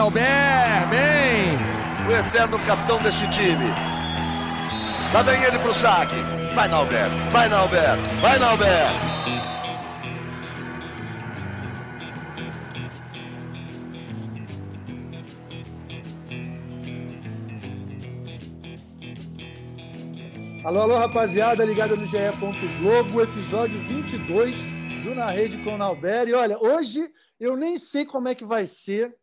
Nauber, bem! O eterno capitão deste time. Lá vem ele pro saque. Vai, Nauber, vai, Nauber, vai, Nauber! Alô, alô, rapaziada, ligada no GE. Globo, episódio 22 do Na Rede com o Nauber. E olha, hoje eu nem sei como é que vai ser,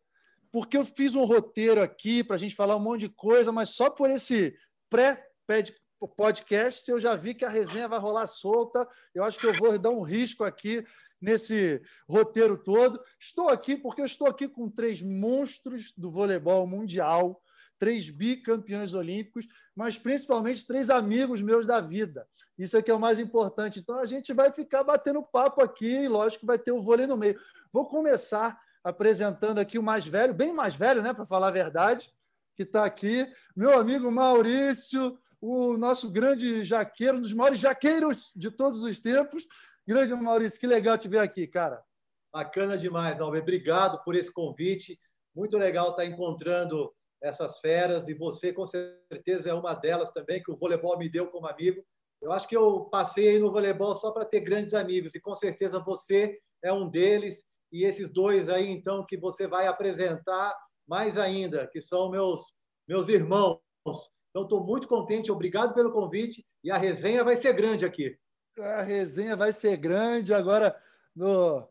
porque eu fiz um roteiro aqui para a gente falar um monte de coisa, mas só por esse pré-podcast eu já vi que a resenha vai rolar solta. Eu acho que eu vou dar um risco aqui nesse roteiro todo. Estou aqui porque eu estou aqui com três monstros do voleibol mundial três bicampeões olímpicos, mas principalmente três amigos meus da vida. Isso é que é o mais importante. Então a gente vai ficar batendo papo aqui, e lógico vai ter o vôlei no meio. Vou começar apresentando aqui o mais velho, bem mais velho, né, para falar a verdade, que está aqui, meu amigo Maurício, o nosso grande jaqueiro, um dos maiores jaqueiros de todos os tempos. Grande Maurício, que legal te ver aqui, cara. Bacana demais, Dalbe. Obrigado por esse convite. Muito legal estar encontrando essas feras, e você, com certeza, é uma delas também, que o voleibol me deu como amigo. Eu acho que eu passei no voleibol só para ter grandes amigos, e com certeza você é um deles, e esses dois aí, então, que você vai apresentar mais ainda, que são meus, meus irmãos. Então, estou muito contente, obrigado pelo convite, e a resenha vai ser grande aqui. A resenha vai ser grande. Agora, no...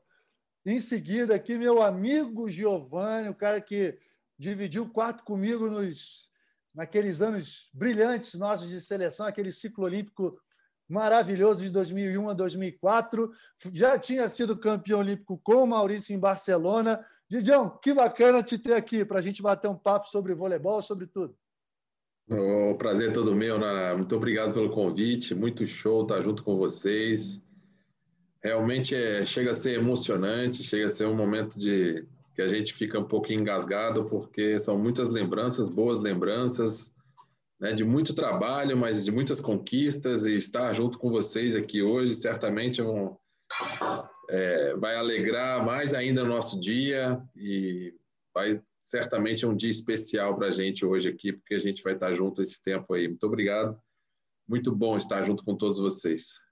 em seguida, aqui, meu amigo Giovanni, o cara que dividiu o quarto comigo nos, naqueles anos brilhantes nossos de seleção, aquele ciclo olímpico maravilhoso de 2001 a 2004. Já tinha sido campeão olímpico com o Maurício em Barcelona. Didião, que bacana te ter aqui para a gente bater um papo sobre voleibol, sobre tudo. O prazer é todo meu, Nana. Muito obrigado pelo convite. Muito show estar junto com vocês. Realmente é, chega a ser emocionante, chega a ser um momento de que a gente fica um pouco engasgado, porque são muitas lembranças, boas lembranças, né, de muito trabalho, mas de muitas conquistas, e estar junto com vocês aqui hoje certamente é um, é, vai alegrar mais ainda o nosso dia e vai certamente um dia especial para a gente hoje aqui, porque a gente vai estar junto esse tempo aí. Muito obrigado, muito bom estar junto com todos vocês.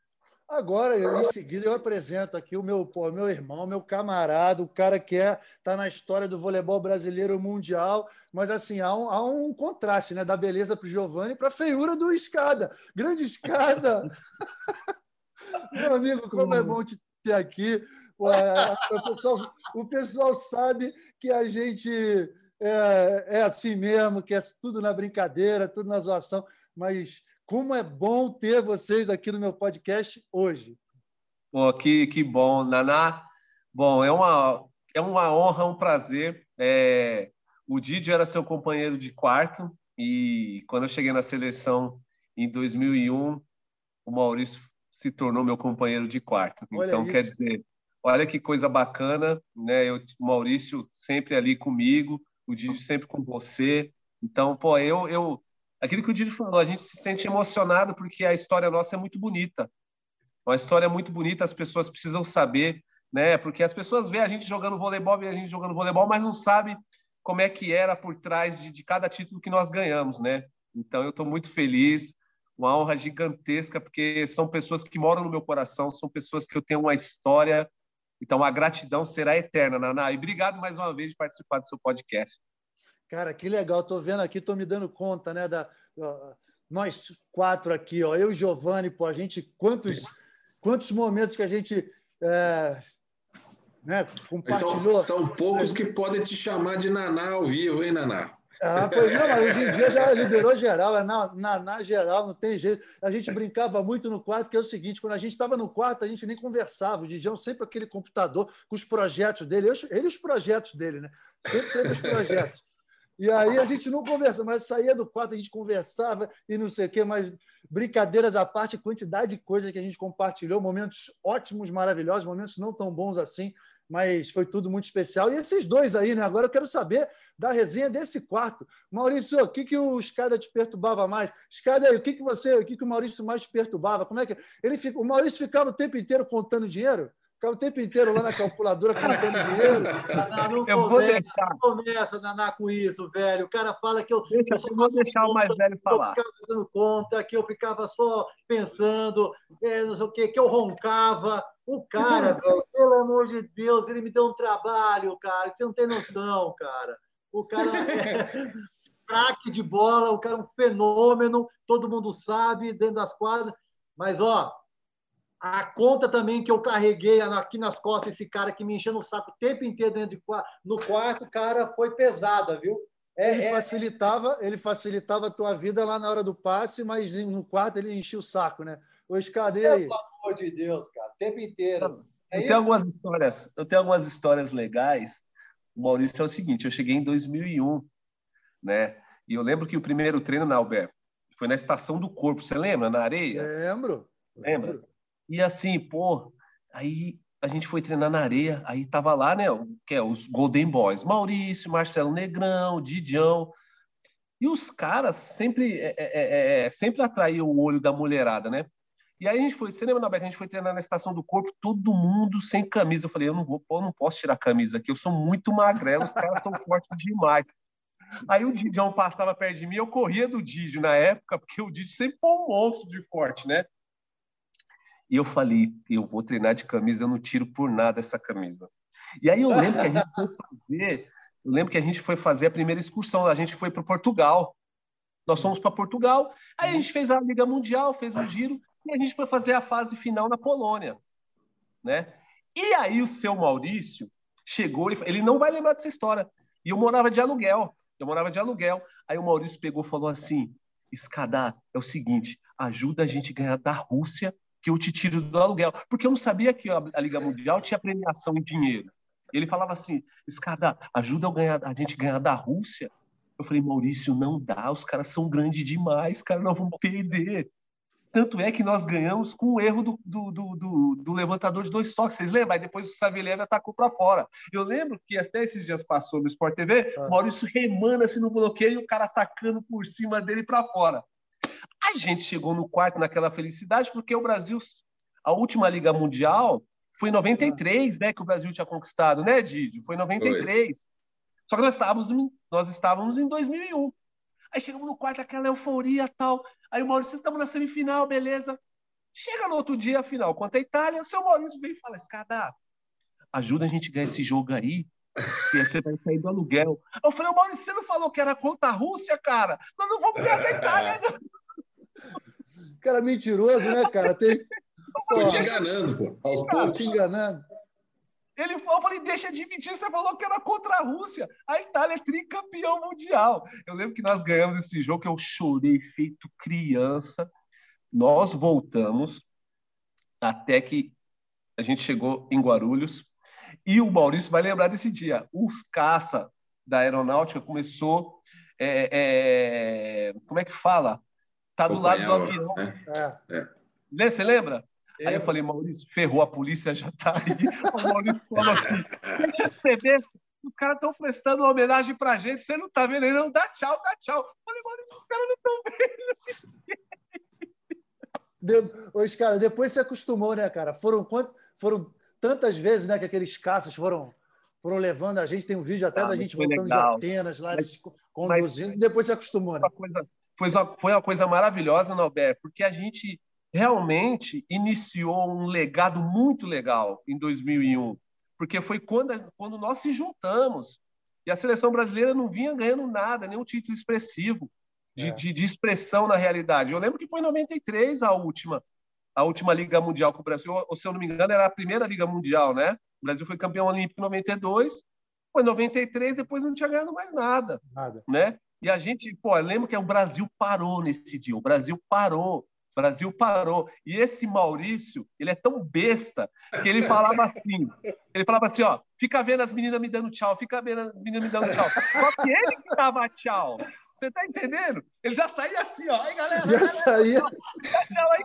Agora, em seguida, eu apresento aqui o meu, pô, meu irmão, meu camarada, o cara que é, tá na história do voleibol brasileiro mundial, mas assim, há um, há um contraste né, da beleza para o Giovanni para a feiura do Escada. Grande Escada! meu amigo, como é bom te ter aqui. O, pessoal, o pessoal sabe que a gente é, é assim mesmo, que é tudo na brincadeira, tudo na zoação, mas como é bom ter vocês aqui no meu podcast hoje. Pô, que, que bom, Naná. Bom, é uma, é uma honra, um prazer. É, o Didi era seu companheiro de quarto e quando eu cheguei na seleção em 2001, o Maurício se tornou meu companheiro de quarto. Olha então, isso. quer dizer, olha que coisa bacana, né? Eu, o Maurício sempre ali comigo, o Didi sempre com você. Então, pô, eu, eu aquilo que o Didi falou, a gente se sente emocionado porque a história nossa é muito bonita. Uma história muito bonita, as pessoas precisam saber, né? Porque as pessoas veem a gente jogando voleibol, veem a gente jogando voleibol, mas não sabe como é que era por trás de, de cada título que nós ganhamos, né? Então eu estou muito feliz, uma honra gigantesca, porque são pessoas que moram no meu coração, são pessoas que eu tenho uma história. Então a gratidão será eterna, Naná. E obrigado mais uma vez de participar do seu podcast. Cara, que legal. Estou vendo aqui, estou me dando conta, né? Da, nós quatro aqui, ó, eu e Giovanni, pô, a gente quantos quantos momentos que a gente é, né, compartilhou. São, são poucos que podem te chamar de Naná ao vivo, hein, Naná? Ah, pois não, mas hoje em dia já liberou geral, é na, na, na, geral, não tem jeito. A gente brincava muito no quarto, que é o seguinte: quando a gente estava no quarto, a gente nem conversava. O Didião sempre aquele computador com os projetos dele, ele os projetos dele, né? Sempre teve os projetos. E aí a gente não conversa, mas saía do quarto, a gente conversava e não sei o quê, mas brincadeiras à parte, quantidade de coisas que a gente compartilhou, momentos ótimos, maravilhosos, momentos não tão bons assim, mas foi tudo muito especial. E esses dois aí, né? Agora eu quero saber da resenha desse quarto. Maurício, o que, que o Escada te perturbava mais? Escada aí, o que, que você, o que, que o Maurício mais te perturbava? Como é que ele fica? O Maurício ficava o tempo inteiro contando dinheiro? Ficava o tempo inteiro lá na calculadora contando dinheiro. Naná, não Eu vou começa, deixar. não começa, Naná, com isso, velho. O cara fala que eu, Deixa, eu só eu vou deixar o mais velho eu falar. ficava fazendo conta, que eu ficava só pensando, é, não sei o quê, que eu roncava. O cara, velho, pelo amor de Deus, ele me deu um trabalho, cara, que você não tem noção, cara. O cara é craque de bola, o cara é um fenômeno, todo mundo sabe, dentro das quadras. Mas, ó, a conta também que eu carreguei aqui nas costas, esse cara que me encheu no saco o tempo inteiro dentro de no quarto, cara, foi pesada, viu? É, Ele é- facilitava, ele facilitava a tua vida lá na hora do passe, mas no quarto ele enchia o saco, né? Ô, Escada, e aí? Pelo amor de Deus, cara, o tempo inteiro. É eu tenho algumas histórias, eu tenho algumas histórias legais. O Maurício é o seguinte, eu cheguei em 2001, né? E eu lembro que o primeiro treino na Albert foi na estação do corpo, você lembra? Na areia? Lembro. Lembra? E assim, pô, aí a gente foi treinar na areia, aí tava lá, né, que é os Golden Boys, Maurício, Marcelo Negrão, Didião. E os caras sempre é, é, é, é, sempre atraíam o olho da mulherada, né? E aí a gente foi, você lembra, Nabeca, a gente foi treinar na estação do corpo, todo mundo sem camisa. Eu falei, eu não vou, eu não posso tirar camisa aqui, eu sou muito magrelo, os caras são fortes demais. Aí o Didião passava perto de mim, eu corria do Didio na época, porque o Didio sempre foi um monstro de forte, né? E eu falei, eu vou treinar de camisa, eu não tiro por nada essa camisa. E aí eu lembro que a gente foi fazer, eu lembro que a gente foi fazer a primeira excursão, a gente foi para Portugal. Nós fomos para Portugal, aí a gente fez a Liga Mundial, fez um giro, e a gente foi fazer a fase final na Polônia, né? E aí o seu Maurício chegou, e ele não vai lembrar dessa história. E eu morava de aluguel, eu morava de aluguel. Aí o Maurício pegou e falou assim: Escadar, é o seguinte, ajuda a gente a ganhar da Rússia, que eu te tiro do aluguel. Porque eu não sabia que a, Liga Mundial tinha premiação em dinheiro. Ele falava assim: Escadar, ajuda ganhar, a gente a ganhar da Rússia. Eu falei, Maurício, não dá, os caras são grandes demais, cara, nós vamos perder. Tanto é que nós ganhamos com o erro do, do, do, do, do levantador de dois toques. Vocês lembram? Aí depois o Saviliev atacou para fora. Eu lembro que até esses dias passou no Sport TV, Ah. Maurício remando assim no bloqueio o cara atacando por cima dele para fora. Gente chegou no quarto naquela felicidade porque o Brasil, a última Liga Mundial foi em 93, né, que o Brasil tinha conquistado, né, Didi? Foi em 93. Só que nós estávamos, nós estávamos em 2001. Aí chegamos no quarto, aquela euforia tal. Aí o Maurício, estamos na semifinal, beleza. Chega no outro dia, final contra a Itália, o seu Maurício vem e fala, Escada, ajuda a gente a ganhar esse jogo aí, que você vai sair do aluguel. Eu falei, ô Maurício, você não falou que era contra a Rússia, cara? Nós não vamos ganhar da Itália, não. Cara mentiroso, né, cara? Tem... Foi te Pô, enganando, pô. Aos te poucos. enganando. Ele falou, eu falei, deixa de mentir, você falou que era contra a Rússia. A Itália é tricampeão mundial. Eu lembro que nós ganhamos esse jogo, que eu chorei feito criança. Nós voltamos até que a gente chegou em Guarulhos. E o Maurício vai lembrar desse dia. Os caça da aeronáutica começou. é, é, como é que fala? Tá do lado do avião. né? É. Né, Você lembra? Aí eu É, falei, Maurício, ferrou, a polícia já tá aí. O Maurício falou assim: deixa eu perceber, os caras estão prestando uma homenagem pra gente, você não tá vendo? Ele não dá tchau, dá tchau. Eu falei, Maurício, os caras não estão vendo. De... Ô, cara, depois você acostumou, né, cara? Foram, quant... foram tantas vezes né, que aqueles caças foram, foram levando a gente. Tem um vídeo até Ah, da mas gente voltando legal. de Atenas, lá, Mas- eles conduzindo. Depois você acostumou, né? Uma coisa, foi, uma, foi uma coisa maravilhosa, Norberto, porque a gente realmente iniciou um legado muito legal em 2001, porque foi quando, quando nós se juntamos. E a seleção brasileira não vinha ganhando nada, nenhum título expressivo de, É. de, de expressão na realidade. Eu lembro que foi em 93 a última, a última Liga Mundial que o Brasil, ou se eu não me engano, era a primeira Liga Mundial, né? O Brasil foi campeão olímpico em 92, foi em 93, depois não tinha ganhado mais nada Nada. né? E a gente, pô, eu lembro que o Brasil parou nesse dia, o Brasil parou, o Brasil parou. E esse Maurício, ele é tão besta que ele falava assim, ele falava assim, ó, fica vendo as meninas me dando tchau, fica vendo as meninas me dando tchau. Só que ele que dava tchau. Você tá entendendo? Ele já saía assim, ó, aí galera, Já saía. tchau aí.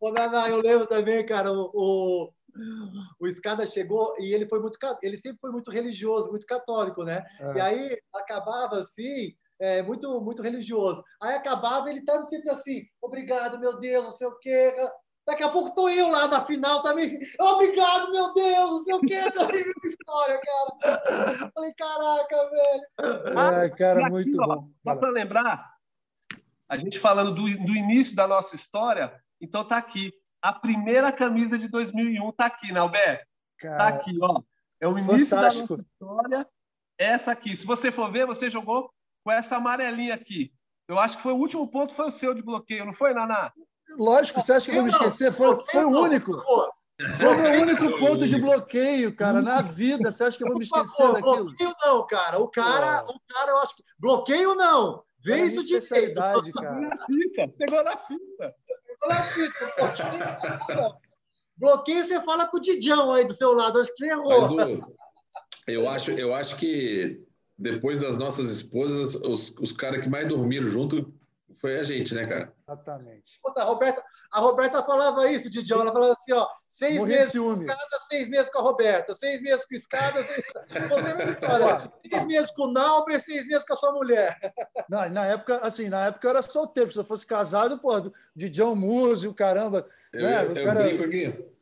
Ô, Naná, eu lembro também, cara, o, o, o Escada chegou e ele foi muito, ele sempre foi muito religioso, muito católico, né? E É. aí acabava assim, é, muito, muito religioso. Aí acabava ele estava sempre assim, obrigado, meu Deus, não sei o quê. Daqui a pouco tô eu lá na final também. Assim, Obrigado, meu Deus, não sei o quê. Tô rindo de história, cara. Falei, caraca, velho. É, cara, aqui, muito ó, bom. Só para lembrar, a gente falando do, do início da nossa história, então tá aqui. A primeira camisa de 2001 tá aqui, né, Alberto? Tá aqui, ó. É o início Fantástico. da história. Essa aqui. Se você for ver, você jogou com essa amarelinha aqui. Eu acho que foi o último ponto, foi o seu de bloqueio, não foi, Naná? lógico, você acha que eu vou me esquecer? Foi, foi o único. Foi o meu único ponto de bloqueio, cara, na vida. Você acha que eu vou me esquecer daquilo? bloqueio não, cara. O cara, Pô. o cara, eu acho que. Bloqueio não. Era a Vez minha o direito. especialidade, cara. Pegou na fita. Pô. Bloqueio você fala com o Didião aí do seu lado. Acho que você errou. Mas eu, acho, eu acho que depois das nossas esposas, os, os caras que mais dormiram junto foi a gente, né, cara? Exatamente. Puta, a, Roberta, a Roberta falava isso, Didião. Ela falava assim, ó, seis Morri meses com escada, seis meses com a Roberta, seis meses com escada, seis... É história. Seis meses com o Nauber, seis meses com a sua mulher. Não, na época, assim, na época eu era solteiro. Se eu fosse casado, pô, de John Muse, o caramba. Eu, né? eu, o eu cara brinco aqui.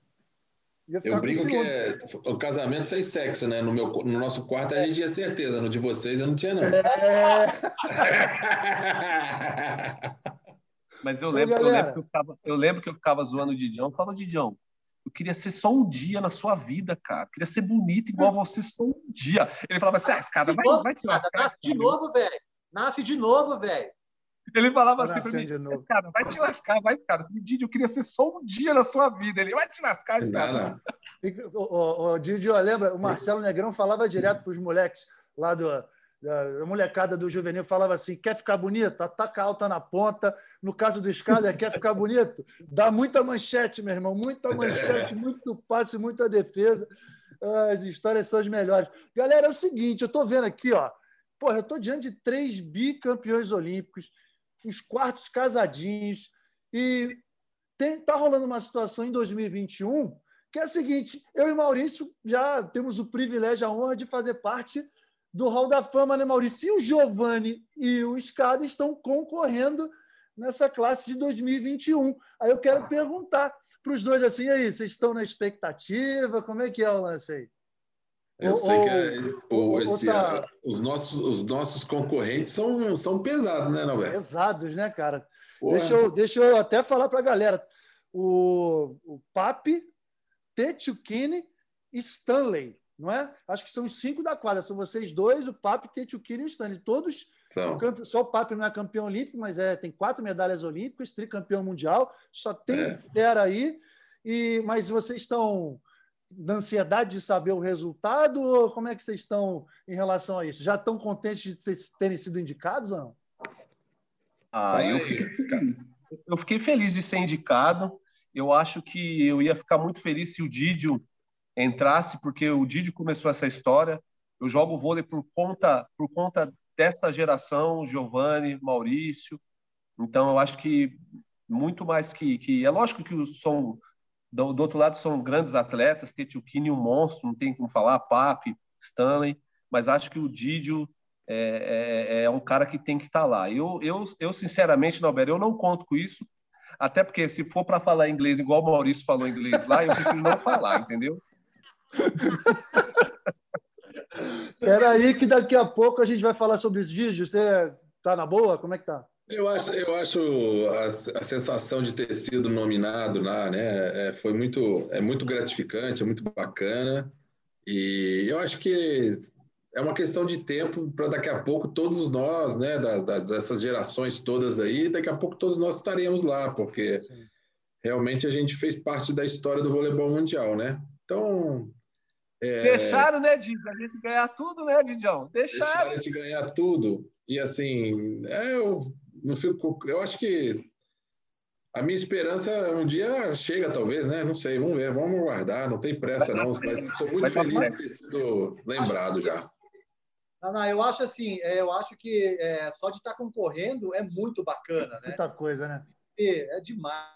Eu brinco que é o casamento sem sexo, né? No, meu, no nosso quarto a gente tinha certeza, no de vocês eu não tinha, não. É, Mas eu lembro, eu lembro, que eu, ficava, eu lembro que eu ficava zoando o Didião. Eu falava, Didião, eu queria ser só um dia na sua vida, cara. Eu queria ser bonito igual você só um dia. Ele falava assim, ah, escada, vai, vai te lascar. Nasce de cara." novo, velho. Nasce de novo, velho. Ele falava Tá assim pra mim, de novo. cara, vai te lascar, vai, cara. Didi, eu queria ser só um dia na sua vida. Ele vai te lascar, esse cara. Ô, ô, ô, Didi, ó, lembra? O Marcelo Negrão falava direto para os moleques lá do, da a molecada do juvenil, falava assim: quer ficar bonito? Ataca alta na ponta. No caso do escada, quer ficar bonito? Dá muita manchete, meu irmão, muita manchete, muito passe, muita defesa. Ah, As histórias são as melhores. Galera, é o seguinte: eu estou vendo aqui, ó. Porra, eu estou diante de três bicampeões olímpicos, os quartos casadinhos, e tem, tá rolando uma situação em 2021 que é a seguinte: eu e Maurício já temos o privilégio, a honra de fazer parte do Hall da Fama, né, Maurício? E o Giovanni e o Escada estão concorrendo nessa classe de 2021. Aí eu quero perguntar para os dois assim, aí, vocês estão na expectativa? Como é que é o lance aí? Eu Ou- sei que é- ou- esse- tá- os, nossos, os nossos concorrentes são, são pesados, né, Norberto? Pesados, né, cara? Porra. Deixa eu, deixa eu até falar para a galera. O, o Papi, Tetchukini e Stanley, não é? Acho que são os cinco da quadra. São vocês dois, o Papi, Tetchukini e o Stanley. Todos, São. campe- só o Papi não é campeão olímpico, mas é, tem quatro medalhas olímpicas, tricampeão mundial. Só tem É. fera aí. E, mas vocês estão na ansiedade de saber o resultado? Ou como é que vocês estão em relação a isso? Já estão contentes de terem sido indicados ou não? Ah, eu fiquei, eu fiquei feliz de ser indicado. Eu acho que eu ia ficar muito feliz se o Didio entrasse, porque o Didio começou essa história. Eu jogo vôlei por conta, por conta dessa geração, Giovanni, Maurício. Então, eu acho que muito mais que. que é lógico que os são, do, do outro lado são grandes atletas, Tetiukini, um monstro, não tem como falar, Papi, Stanley, mas acho que o Didio é, é, é um cara que tem que estar lá. Eu, eu, eu sinceramente, Norberto, eu não conto com isso, até porque se for para falar inglês igual o Maurício falou inglês lá, eu prefiro não falar, entendeu? Espera aí que daqui a pouco a gente vai falar sobre os vídeos. Você tá na boa? Como é que tá? Eu acho, eu acho a, a sensação de ter sido nominado lá, né? É, foi muito, é muito gratificante, é muito bacana. E eu acho que é uma questão de tempo para daqui a pouco todos nós, né, da- das, dessas gerações todas aí, daqui a pouco todos nós estaremos lá, porque Sim. realmente a gente fez parte da história do voleibol mundial, né? Então, é, Deixaram, né, Didio? A gente ganhar tudo, né, Didião? Deixaram. deixaram a gente ganhar tudo. E assim, é, eu não fico. Eu acho que a minha esperança um dia chega, talvez, né? Não sei, vamos ver, vamos guardar, não tem pressa, não. Mas estou muito feliz de certo. ter sido lembrado já. Ana, eu acho assim, é, eu acho que é, só de estar concorrendo é muito bacana, né? Muita coisa, né? Porque É demais.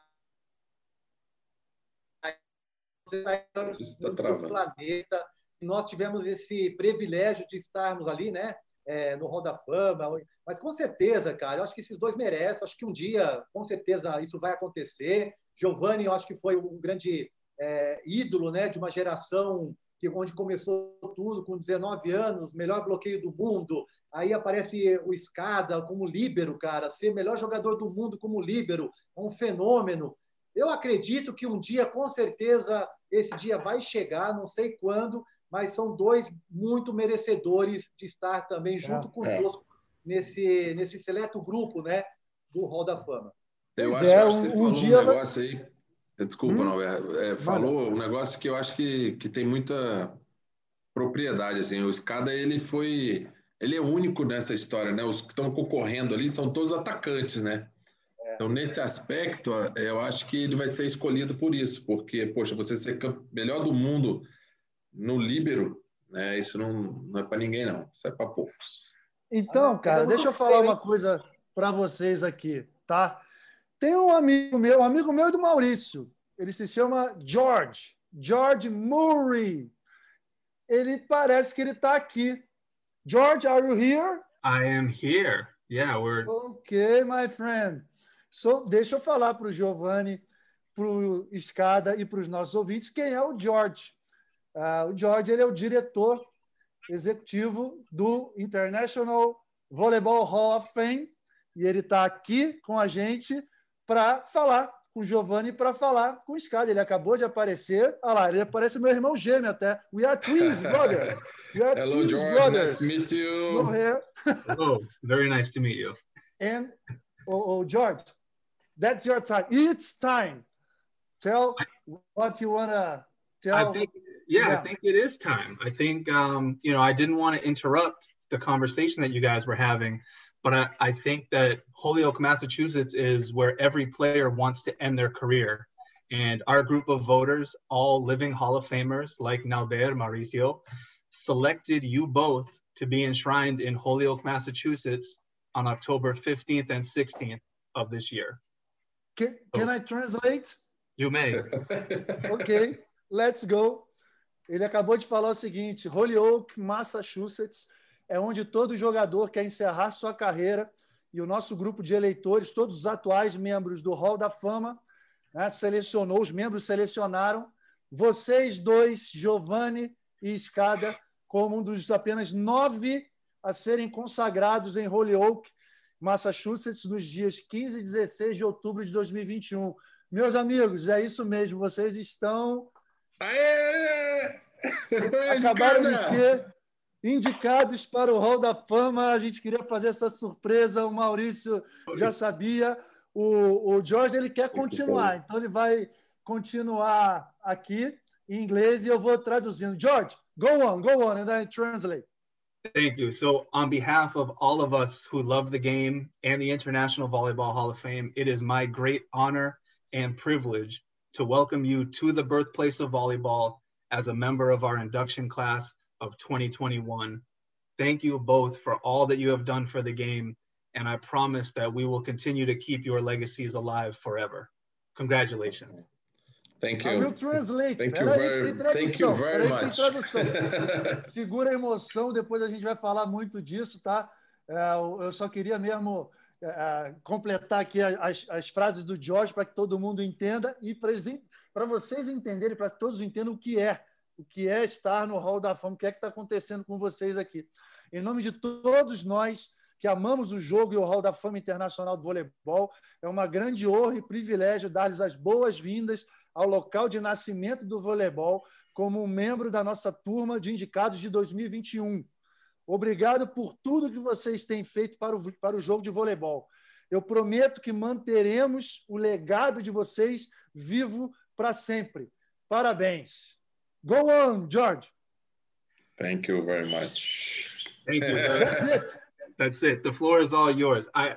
Você está tá no travando. planeta. Nós tivemos esse privilégio de estarmos ali, né? É, no Hall da Fama. Mas com certeza, cara, eu acho que esses dois merecem. Acho que um dia, com certeza, isso vai acontecer. Giovanni, eu acho que foi um grande é, ídolo né, de uma geração que onde começou tudo com 19 anos, melhor bloqueio do mundo. Aí aparece o Escada como líbero, cara, ser melhor jogador do mundo como líbero, é um fenômeno. Eu acredito que um dia, com certeza, esse dia vai chegar, não sei quando, mas são dois muito merecedores de estar também é, junto é, conosco é. nesse, nesse seleto grupo né, do Hall da Fama. Eu acho é, que você um, falou um, dia... um negócio aí. Desculpa, hum? não, é, falou um negócio que eu acho que, que tem muita propriedade. Assim, o Escada ele foi. Ele é único nessa história, né? Os que estão concorrendo ali são todos atacantes, né? É. Então, nesse aspecto, eu acho que ele vai ser escolhido por isso, porque, poxa, você ser melhor do mundo no líbero, né? Isso não, não é para ninguém, não. Isso é para poucos. Então, cara, deixa eu falar uma coisa para vocês aqui, tá? Tem um amigo meu, um amigo meu do Maurício. Ele se chama George, George Murray. Ele parece que ele está aqui. George, are you here? I am here. Yeah, we're. Okay, my friend. So, deixa eu falar para o Giovanni, para o Escada e para os nossos ouvintes quem é o George. Uh, o George ele é o diretor executivo do International Volleyball Hall of Fame e ele está aqui com a gente para falar com o Giovanni para falar com o Escada. Ele acabou de aparecer. Olha lá, ele parece meu irmão gêmeo até. We are twins, brother. We are Hello, twins, George. Brothers. Nice to meet you. No hair. oh, very nice to meet you. And, oh, oh, George, that's your time. It's time. Tell what you want to tell. I think yeah, yeah, I think it is time. I think, um, you know, I didn't want to interrupt the conversation that you guys were having, but I, I think that Holyoke, Massachusetts is where every player wants to end their career. And our group of voters, all living Hall of Famers like Nalber Mauricio, selected you both to be enshrined in Holyoke, Massachusetts on October 15th and 16th of this year. Can, can I translate? You may. okay, let's go. Ele acabou de falar o seguinte: Holyoke, Massachusetts, é onde todo jogador quer encerrar sua carreira e o nosso grupo de eleitores, todos os atuais membros do Hall da Fama, né, selecionou, os membros selecionaram vocês dois, Giovanni e Escada, como um dos apenas nove a serem consagrados em Holyoke, Massachusetts, nos dias 15 e 16 de outubro de 2021. Meus amigos, é isso mesmo, vocês estão Aê! Acabaram de ser indicados para o Hall da Fama. A gente queria fazer essa surpresa, o Maurício já sabia. O, o George ele quer continuar, então ele vai continuar aqui em inglês e eu vou traduzindo. George, go on, go on, and I translate. Thank you. So, on behalf of all of us who love the game and the International Volleyball Hall of Fame, it is my great honor and privilege to welcome you to the birthplace of volleyball as a member of our induction class of 2021. Thank you both for all that you have done for the game, and I promise that we will continue to keep your legacies alive forever. Congratulations. Thank you. I will translate. Thank, you very, thank you very much. Segura a emoção, depois a gente vai falar muito disso, tá? Eu só queria mesmo é, completar aqui as, as frases do George para que todo mundo entenda e para vocês entenderem, para que todos entendam o que é, o que é estar no Hall da Fama, o que é que está acontecendo com vocês aqui. Em nome de todos nós que amamos o jogo e o Hall da Fama Internacional do Voleibol, é uma grande honra e privilégio dar-lhes as boas-vindas ao local de nascimento do voleibol como um membro da nossa turma de indicados de 2021. Obrigado por tudo que vocês têm feito para o, para o jogo de voleibol. Eu prometo que manteremos o legado de vocês vivo para sempre. Parabéns. Go on, George. Thank you very much. Thank you. That's it. That's it. The floor is all yours. I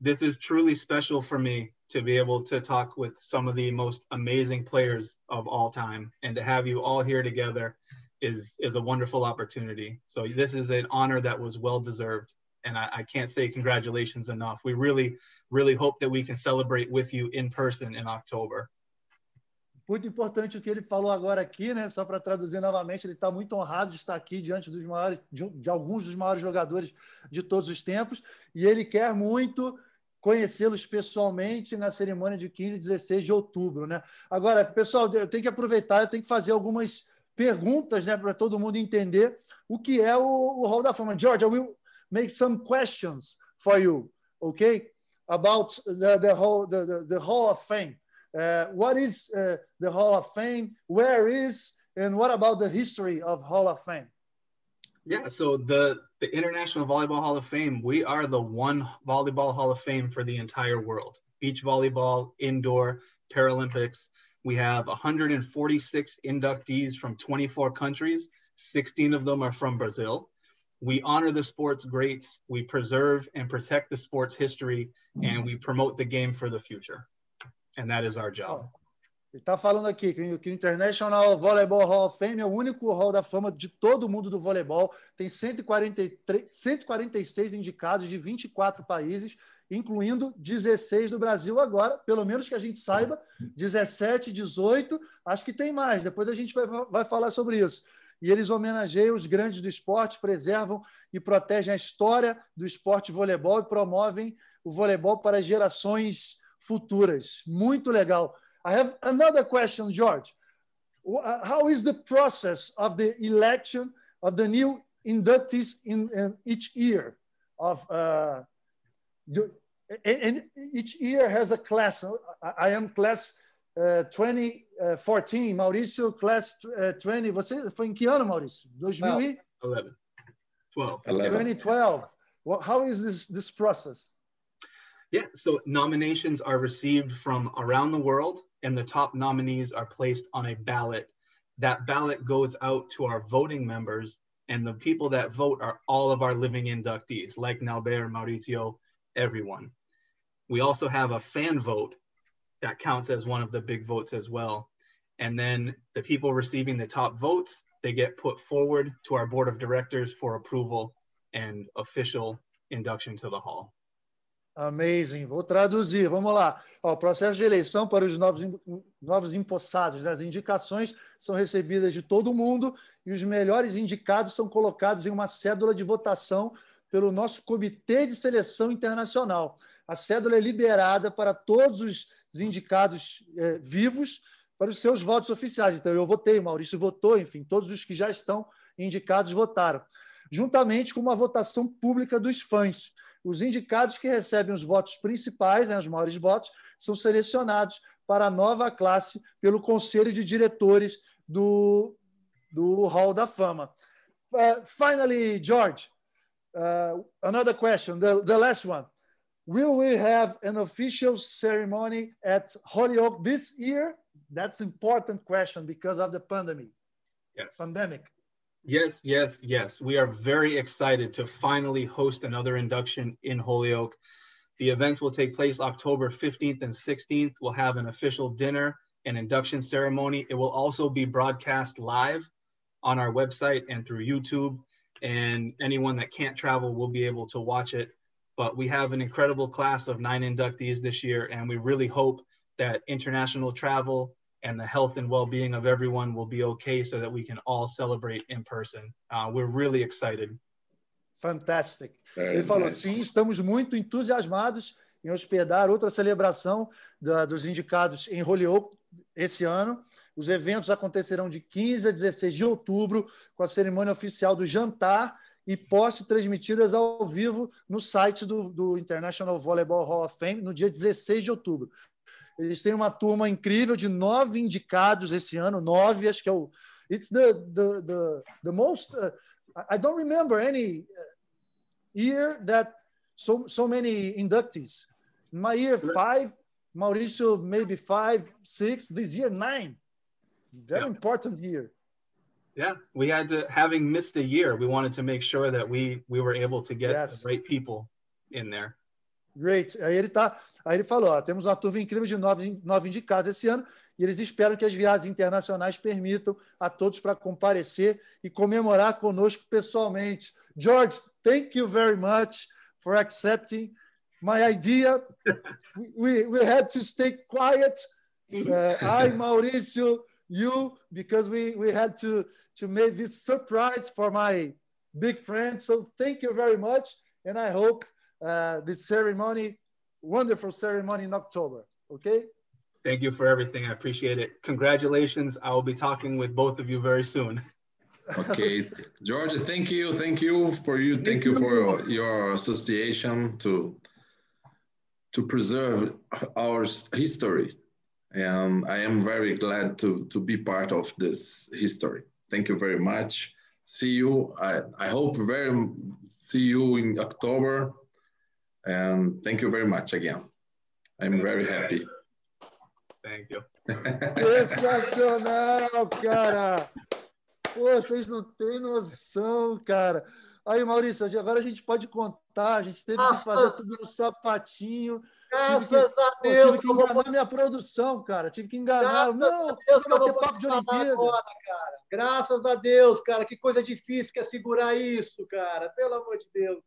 this is truly special for me to be able to talk with some of the most amazing players of all time and to have you all here together is is a wonderful opportunity. So this is an honor that was well deserved, and I, I, can't say congratulations enough. We really, really hope that we can celebrate with you in person in October. muito importante o que ele falou agora aqui, né? Só para traduzir novamente, ele está muito honrado de estar aqui diante dos maiores, de, de, alguns dos maiores jogadores de todos os tempos, e ele quer muito conhecê-los pessoalmente na cerimônia de 15 e 16 de outubro, né? Agora, pessoal, eu tenho que aproveitar, eu tenho que fazer algumas perguntas, né, para todo mundo entender o que é o, o Hall da Fama. George, I will make some questions for you, okay? About the, the, whole, the, the, the Hall of Fame. Uh, what is uh, the Hall of Fame? Where is and what about the history of Hall of Fame? Yeah, so the the International Volleyball Hall of Fame, we are the one volleyball Hall of Fame for the entire world. Beach volleyball, indoor, Paralympics. We have 146 inductees from 24 countries. 16 of them are from Brazil. We honor the sport's greats, we preserve and protect the sport's history, and we promote the game for the future. And that is our job. Ele está falando aqui que, o International Volleyball Hall of Fame é o único hall da fama de todo mundo do voleibol. Tem 143, 146 indicados de 24 países, incluindo 16 do Brasil agora, pelo menos que a gente saiba, 17, 18, acho que tem mais. Depois a gente vai, vai falar sobre isso. E eles homenageiam os grandes do esporte, preservam e protegem a história do esporte voleibol e promovem o voleibol para gerações futuras. Muito legal. I have another question, George. Uh, how is the process of the election of the new inductees in, in each year? Of uh, the, and each year has a class. I am class uh, 2014, uh, Maurício class uh, 20. Você foi em que ano, Maurício? 2011. 11. 12. 2012. Well, how is this this process? Yeah, so nominations are received from around the world, and the top nominees are placed on a ballot. That ballot goes out to our voting members, and the people that vote are all of our living inductees, like Nalbert, Maurizio, everyone. We also have a fan vote that counts as one of the big votes as well. And then the people receiving the top votes, they get put forward to our board of directors for approval and official induction to the hall. Amazing. Vou traduzir. Vamos lá. O processo de eleição para os novos, novos empossados. Né? As indicações são recebidas de todo mundo e os melhores indicados são colocados em uma cédula de votação pelo nosso Comitê de Seleção Internacional. A cédula é liberada para todos os indicados é, vivos para os seus votos oficiais. Então, eu votei, Maurício votou, enfim, todos os que já estão indicados votaram. Juntamente com uma votação pública dos fãs. Os indicados que recebem os votos principais, né, os maiores votos, são selecionados para a nova classe pelo Conselho de Diretores do, do Hall da Fama. Uh, finally, George, uh, another question, the, the last one. Will we have an official ceremony at Holyoke this year? That's important question because of the pandemic. Yes. Pandemic. Yes, yes, yes. We are very excited to finally host another induction in Holyoke. The events will take place October 15th and 16th. We'll have an official dinner and induction ceremony. It will also be broadcast live on our website and through YouTube. And anyone that can't travel will be able to watch it. But we have an incredible class of nine inductees this year, and we really hope that international travel and the health and well-being of everyone will be okay so that we can all celebrate in person. Uh, we're really excited. Fantastic. Ele falou: sim, estamos muito entusiasmados em hospedar outra celebração da, dos indicados em Holyoke esse ano. Os eventos acontecerão de 15 a 16 de outubro, com a cerimônia oficial do jantar e posse transmitidas ao vivo no site do, do International Volleyball Hall of Fame no dia 16 de outubro. Eles têm uma turma incrível de nove indicados esse ano, nove, acho que é o. It's the, the, the, the most. Uh, I don't remember any year that so, so many inductees. In my year, five. Mauricio, maybe five, six. This year, nine. Very yeah. important year. Yeah, we had to having missed a year. We wanted to make sure that we we were able to get yes. the right people in there. Great. Aí ele tá, aí ele falou, ó, temos uma turma incrível de nove, nove indicados esse ano e eles esperam que as viagens internacionais permitam a todos para comparecer e comemorar conosco pessoalmente. George, thank you very much for accepting my idea. we, we had to stay quiet Uh, I, Mauricio, you, because we, we had to, to make this surprise for my big friend. So thank you very much. And I hope uh, this ceremony, wonderful ceremony in October. Okay? Thank you for everything. I appreciate it. Congratulations. I will be talking with both of you very soon. okay, George, thank you. Thank you for you. Thank, thank you for your association to to preserve our history. And I am very glad to, to be part of this history. Thank you very much. See you. I, I hope very see you in October. And thank you very much again. I'm very happy. Thank you. Sensacional, cara! Pô, vocês não têm noção, cara. Aí, Maurício, agora a gente pode contar. A gente teve que fazer tudo no sapatinho. Graças que, a Deus. tive que enganar vou... minha produção, cara. Tive que enganar. Graças não, a Deus que eu vou papo de Olimpíada. Agora, cara. Graças a Deus, cara. Que coisa difícil que é segurar isso, cara. Pelo amor de Deus.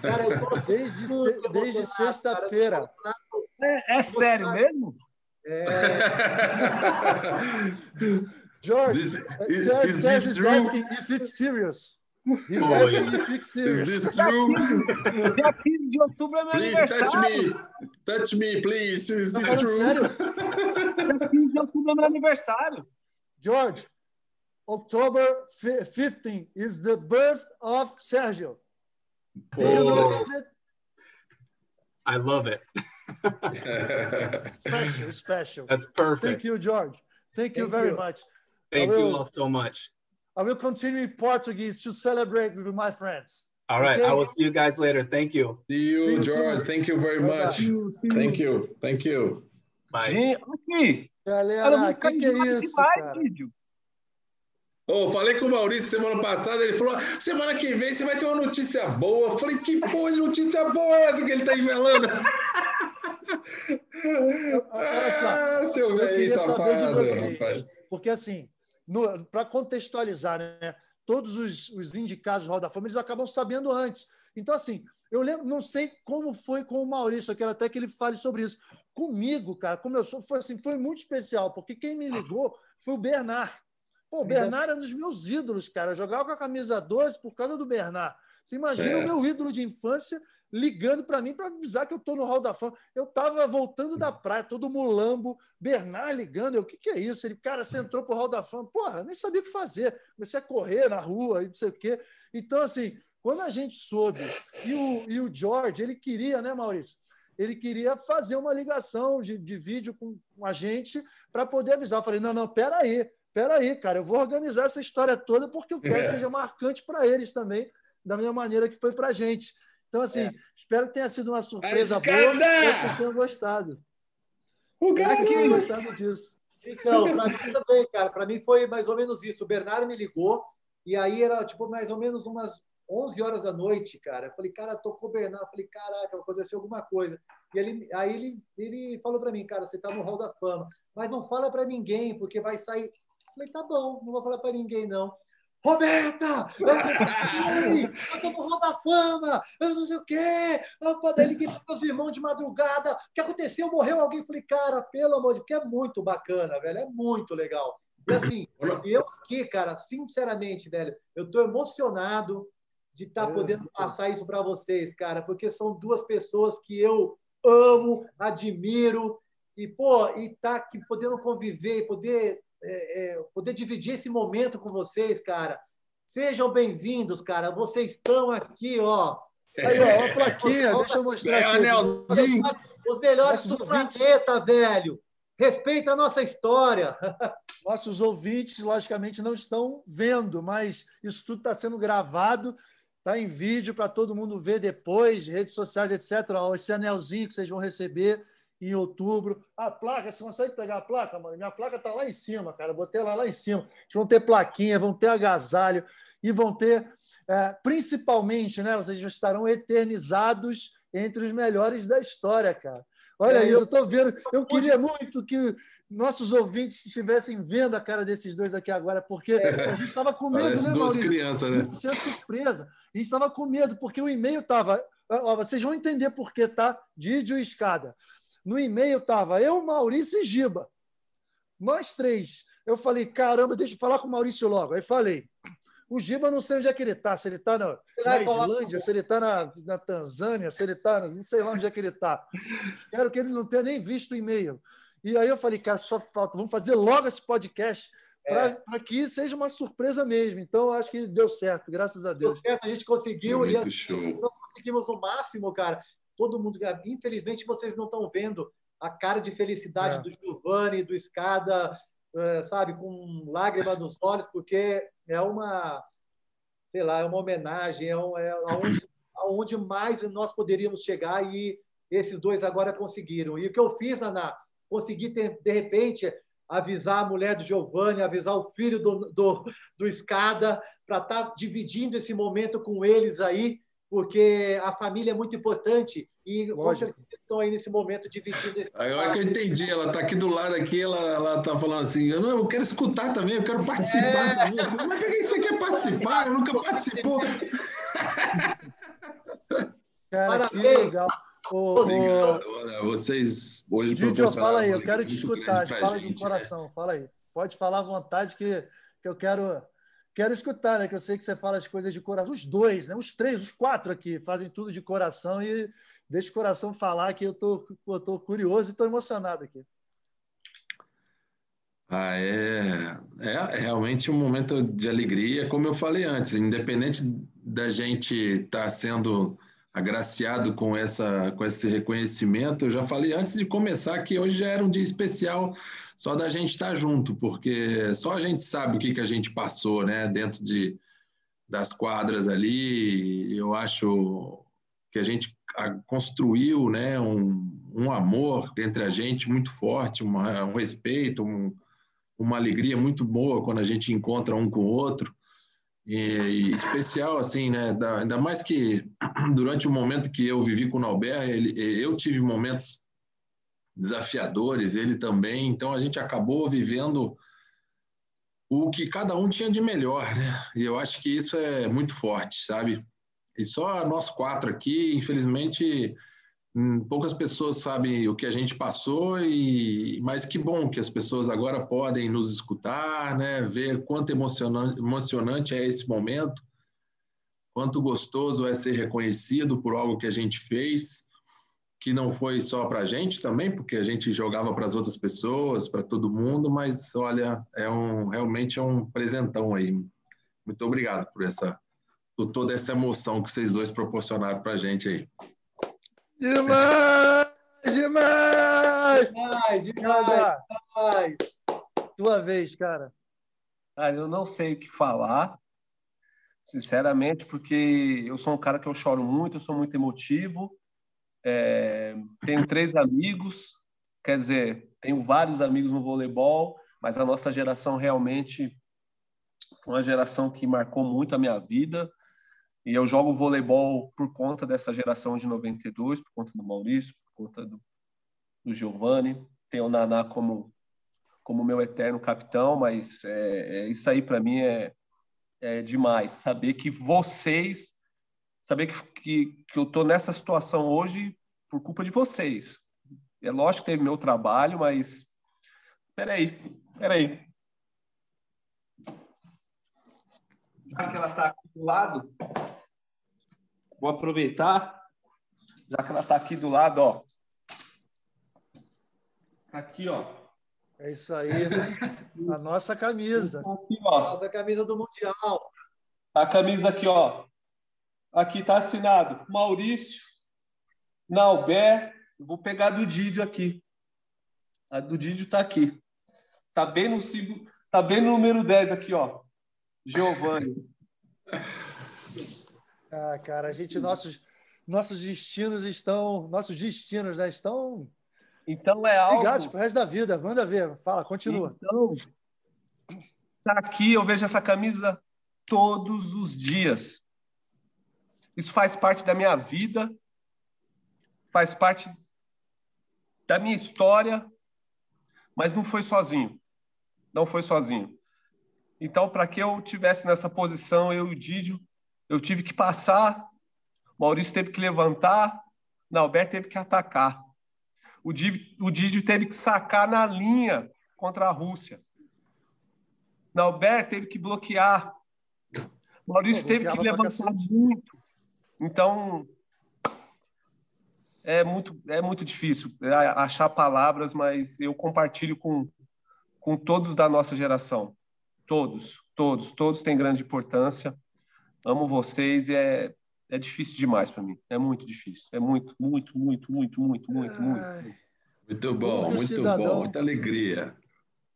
Cara, eu tô desde, desde sexta-feira. É, é sério mesmo? É. George, this, is, is is asking if it's serious. Is this true? Dia 15 de outubro é meu please aniversário. touch me. Touch me, please. Is this true? Sério? Dia 15 de outubro é meu aniversário. George, October 15 is the birth of Sergio. Did oh. you know it? I love it. special, special. That's perfect. Thank you, George. Thank you Thank very you. much. Thank you all so much. I will continue in Portuguese to celebrate with my friends. All right. Okay? I will see you guys later. Thank you. See you, see you George. Soon. Thank you very Bye much. You, Thank you. Thank you. Bye. Gente, Galera, o que, que é isso, cara? Vídeo. Oh, falei com o Maurício semana passada, ele falou: semana que vem você vai ter uma notícia boa. Eu falei: que porra de notícia boa é essa que ele está envelando? Olha só, ah, seu eu queria saber de vocês, porque assim, para contextualizar, né, todos os, os indicados do Hall da Fama eles acabam sabendo antes. Então, assim, eu lembro, não sei como foi com o Maurício, eu quero até que ele fale sobre isso. Comigo, cara, como eu sou, foi assim, foi muito especial, porque quem me ligou foi o Bernard. Pô, o Bernard é um dos meus ídolos, cara. Eu jogava com a camisa 12 por causa do Bernard. Você imagina é. o meu ídolo de infância ligando para mim para avisar que eu estou no Hall da Fama. Eu estava voltando da praia, todo mulambo, Bernard ligando. Eu, o que, que é isso? Ele, cara, você entrou para o Hall da Fama. Porra, nem sabia o que fazer. Comecei a correr na rua e não sei o quê. Então, assim, quando a gente soube, e o, e o George, ele queria, né, Maurício? Ele queria fazer uma ligação de, de vídeo com, com a gente para poder avisar. Eu falei, não, não, peraí peraí, cara, eu vou organizar essa história toda porque eu quero é. que seja marcante para eles também, da mesma maneira que foi para a gente. Então, assim, é. espero que tenha sido uma surpresa boa, espero que vocês tenham gostado. O que tenham gostado disso. Então, para mim também, cara, para mim foi mais ou menos isso. O Bernardo me ligou e aí era tipo mais ou menos umas 11 horas da noite, cara. Eu falei, cara, tocou o Bernardo. Eu falei, caraca, aconteceu alguma coisa. E ele, aí ele, ele falou para mim, cara, você tá no Hall da Fama, mas não fala para ninguém, porque vai sair. Falei, tá bom, não vou falar para ninguém, não. Roberta! Eu tô no Hall da Fama! Eu não sei o quê! Opa, daí liguei para meus irmãos de madrugada. O que aconteceu? Morreu alguém? Falei, cara, pelo amor de Deus, que é muito bacana, velho. É muito legal. E assim, eu aqui, cara, sinceramente, velho, eu tô emocionado de estar tá é. podendo passar isso para vocês, cara, porque são duas pessoas que eu amo, admiro, e, pô, e tá aqui podendo conviver, poder é, é, poder dividir esse momento com vocês, cara. Sejam bem-vindos, cara. Vocês estão aqui, ó. Aí, ó, a plaquinha, deixa eu mostrar é, aqui. Os melhores do planeta, velho. Respeita a nossa história. Nossos ouvintes, logicamente, não estão vendo, mas isso tudo está sendo gravado, está em vídeo para todo mundo ver depois, redes sociais, etc. Ó, esse anelzinho que vocês vão receber em outubro. A placa, você consegue pegar a placa, mano? Minha placa está lá em cima, cara. botei ela lá em cima. Eles vão ter plaquinha, vão ter agasalho e vão ter, é, principalmente, né? Vocês estarão eternizados entre os melhores da história, cara. Olha é, isso, eu estou vendo. Eu queria muito que nossos ouvintes estivessem vendo a cara desses dois aqui agora, porque é. a gente estava com medo, Parece né, duas Maurício? crianças, né? Isso é surpresa. A gente estava com medo, porque o e-mail estava. Vocês vão entender por que tá Didio Escada. No e-mail estava eu, Maurício e Giba. nós três. Eu falei, caramba, deixa eu falar com o Maurício logo. Aí falei, o Giba não sei onde é que ele está, se ele está na, na Islândia, se ele está na, na, Tanzânia, se ele está, não sei lá onde é que ele está. Quero que ele não tenha nem visto o e-mail. E aí eu falei, cara, só falta, vamos fazer logo esse podcast para é. que seja uma surpresa mesmo. Então, acho que deu certo, graças a Deus. Deu certo, a gente conseguiu. e nós conseguimos no máximo, cara. Todo mundo. Infelizmente, vocês não estão vendo a cara de felicidade é. do Giovanni, do Escada, é, sabe, com lágrima nos olhos, porque é uma, sei lá, é uma homenagem, é, um, é aonde, aonde mais nós poderíamos chegar e esses dois agora conseguiram. E o que eu fiz, Ana, consegui, ter, de repente, avisar a mulher do Giovanni, avisar o filho do, do, do Escada, para estar tá dividindo esse momento com eles aí, porque a família é muito importante e Lógico. estão aí nesse momento dividindo esse Agora que eu entendi, ela está aqui do lado aqui, ela está falando assim, eu, não, eu quero escutar também, eu quero participar é. também. Falei, Mas por que você quer participar? Eu nunca participou. Cara, Parabéns. que legal. Obrigado, olha, vocês hoje Didi, fala aí, eu quero te escutar, fala gente, do coração, né? fala aí. Pode falar à vontade que, que eu quero quero escutar, né? Que eu sei que você fala as coisas de coração. Os dois, né? Os três, os quatro aqui fazem tudo de coração e deixa o coração falar que eu tô, eu tô curioso e tô emocionado aqui. Ah, é, é, é realmente um momento de alegria, como eu falei antes, independente da gente estar tá sendo agraciado com, essa, com esse reconhecimento. Eu já falei antes de começar que hoje já era um dia especial só da gente estar junto, porque só a gente sabe o que, que a gente passou né, dentro de, das quadras ali. Eu acho que a gente construiu né, um, um amor entre a gente muito forte, uma, um respeito, um, uma alegria muito boa quando a gente encontra um com o outro. E, e, especial, assim, né? Da, ainda mais que durante o momento que eu vivi com o Nauber, ele, eu tive momentos desafiadores, ele também. Então a gente acabou vivendo o que cada um tinha de melhor, né? E eu acho que isso é muito forte, sabe? E só nós quatro aqui, infelizmente, Hum, poucas pessoas sabem o que a gente passou e mas que bom que as pessoas agora podem nos escutar, né? Ver quanto emocionante, emocionante é esse momento, quanto gostoso é ser reconhecido por algo que a gente fez, que não foi só para a gente também, porque a gente jogava para as outras pessoas, para todo mundo, mas olha, é um realmente é um presentão aí. Muito obrigado por essa por toda essa emoção que vocês dois proporcionaram para a gente aí. Demais! Demais! Demais, demais, demais! Tua vez, cara. Cara, eu não sei o que falar, sinceramente, porque eu sou um cara que eu choro muito, eu sou muito emotivo. É, tenho três amigos, quer dizer, tenho vários amigos no voleibol, mas a nossa geração realmente foi uma geração que marcou muito a minha vida. E eu jogo voleibol por conta dessa geração de 92, por conta do Maurício, por conta do, do Giovanni. Tenho o Naná como, como meu eterno capitão, mas é, é isso aí para mim é, é demais. Saber que vocês, saber que, que, que eu estou nessa situação hoje por culpa de vocês. É lógico que teve meu trabalho, mas peraí, peraí. Já que ela está aqui do lado, Vou aproveitar, já que ela está aqui do lado, ó. Tá aqui, ó. É isso aí. A nossa camisa. Tá aqui, ó. A nossa camisa do Mundial. A camisa aqui, ó. Aqui tá assinado Maurício, Nauber. Vou pegar do Didio aqui. A do Didio tá aqui. Tá bem no tá bem no número 10 aqui, ó. Giovanni. Ah, cara, a gente, nossos, nossos destinos estão, nossos destinos né, estão então é algo. Ligados para o resto da vida. Manda ver. Fala, continua. Então, tá aqui, eu vejo essa camisa todos os dias. Isso faz parte da minha vida, faz parte da minha história, mas não foi sozinho. Não foi sozinho. Então, para que eu tivesse nessa posição, eu e o Didio, eu tive que passar, Maurício teve que levantar, Nalberto teve que atacar. O Didio teve que sacar na linha contra a Rússia. Nauber teve que bloquear. Maurício teve que levantar muito. Então, é muito, é muito difícil é, achar palavras, mas eu compartilho com, com todos da nossa geração. Todos, todos, todos têm grande importância. Amo vocês e é, é difícil demais para mim. É muito difícil. É muito, muito, muito, muito, muito, muito, muito. Muito bom, muito cidadão, bom, muita alegria.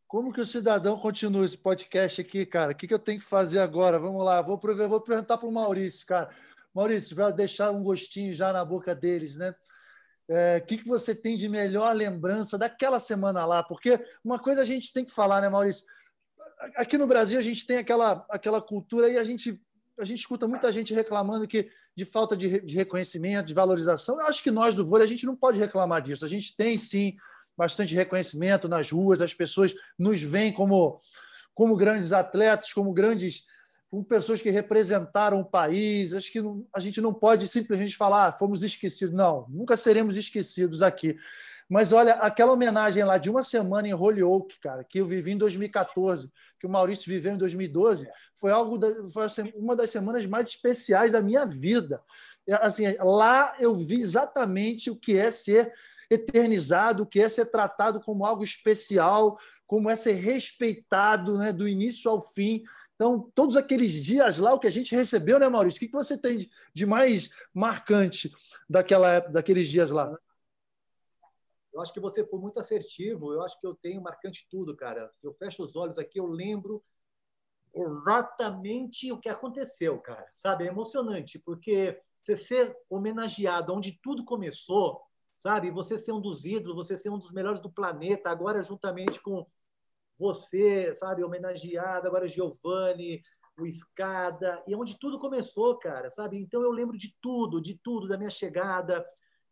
Como que o cidadão continua esse podcast aqui, cara? O que, que eu tenho que fazer agora? Vamos lá, vou, vou apresentar para o Maurício, cara. Maurício, vai deixar um gostinho já na boca deles, né? É, o que, que você tem de melhor lembrança daquela semana lá? Porque uma coisa a gente tem que falar, né, Maurício? Aqui no Brasil a gente tem aquela, aquela cultura e a gente, a gente escuta muita gente reclamando que de falta de, de reconhecimento, de valorização. Eu acho que nós do vôlei a gente não pode reclamar disso. A gente tem sim bastante reconhecimento nas ruas, as pessoas nos veem como, como grandes atletas, como grandes com pessoas que representaram o país. Acho que não, a gente não pode simplesmente falar, ah, fomos esquecidos. Não, nunca seremos esquecidos aqui. Mas olha, aquela homenagem lá de uma semana em Holyoke, cara, que eu vivi em 2014, que o Maurício viveu em 2012, foi algo da, foi uma das semanas mais especiais da minha vida. É, assim, lá eu vi exatamente o que é ser eternizado, o que é ser tratado como algo especial, como é ser respeitado, né, do início ao fim. Então, todos aqueles dias lá, o que a gente recebeu, né, Maurício? O que você tem de mais marcante daquela, daqueles dias lá? Eu acho que você foi muito assertivo. Eu acho que eu tenho marcante tudo, cara. Eu fecho os olhos aqui, eu lembro exatamente o que aconteceu, cara. Sabe? É emocionante, porque você ser homenageado onde tudo começou, sabe? Você ser um dos ídolos, você ser um dos melhores do planeta, agora juntamente com você, sabe, homenageado, agora Giovanni, o Escada, e onde tudo começou, cara, sabe? Então eu lembro de tudo, de tudo, da minha chegada,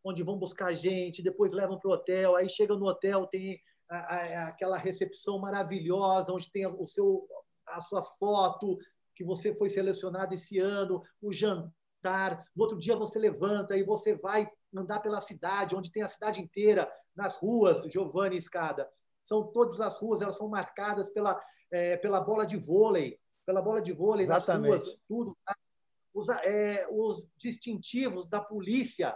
onde vão buscar gente, depois levam para o hotel, aí chega no hotel, tem a, a, aquela recepção maravilhosa, onde tem o seu, a sua foto, que você foi selecionado esse ano, o jantar, no outro dia você levanta e você vai andar pela cidade, onde tem a cidade inteira, nas ruas, Giovanni Escada são todas as ruas, elas são marcadas pela, é, pela bola de vôlei, pela bola de vôlei, Exatamente. nas ruas, tudo. Tá? Os, é, os distintivos da polícia,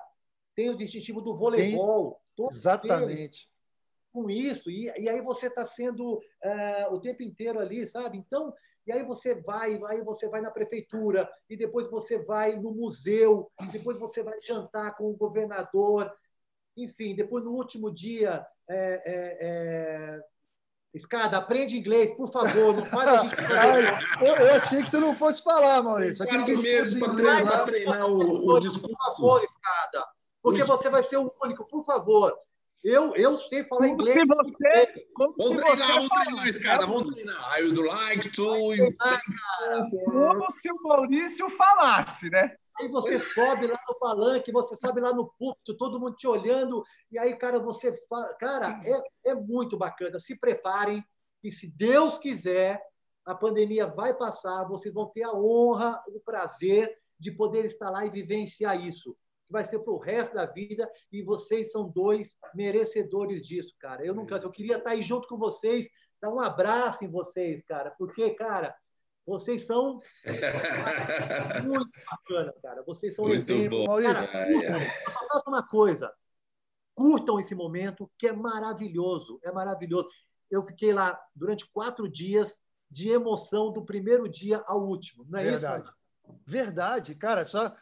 tem o distintivo do voleibol. Exatamente. Com isso, e, e aí você está sendo é, o tempo inteiro ali, sabe? Então, e aí você vai, aí você vai na prefeitura, e depois você vai no museu, depois você vai jantar com o governador, enfim, depois no último dia é, é, é... Escada, aprende inglês, por favor. Não faz a gente. eu, eu, achei que você não fosse falar, Maurício. Aquele discurso para treinar, treinar o, o discurso. Por favor, Escada. Porque você vai ser o único, por favor. Eu, eu sei falar como inglês. Se você, como vamos treinar, você vamos treinar, Escada, vamos treinar. I would like to. Como se o Maurício falasse, né? Aí você sobe lá no palanque, você sobe lá no púlpito, todo mundo te olhando, e aí, cara, você fala. Cara, é, é muito bacana. Se preparem, e se Deus quiser, a pandemia vai passar, vocês vão ter a honra, o prazer de poder estar lá e vivenciar isso. Que vai ser para o resto da vida, e vocês são dois merecedores disso, cara. Eu nunca, eu queria estar aí junto com vocês, dar um abraço em vocês, cara, porque, cara, vocês são muito bacana, cara. Vocês são muito exemplo. Bom. Maurício, curtam. Eu só faço uma coisa. Curtam esse momento, que é maravilhoso. É maravilhoso. Eu fiquei lá durante quatro dias de emoção do primeiro dia ao último. Não é Verdade. isso? Verdade, cara. Só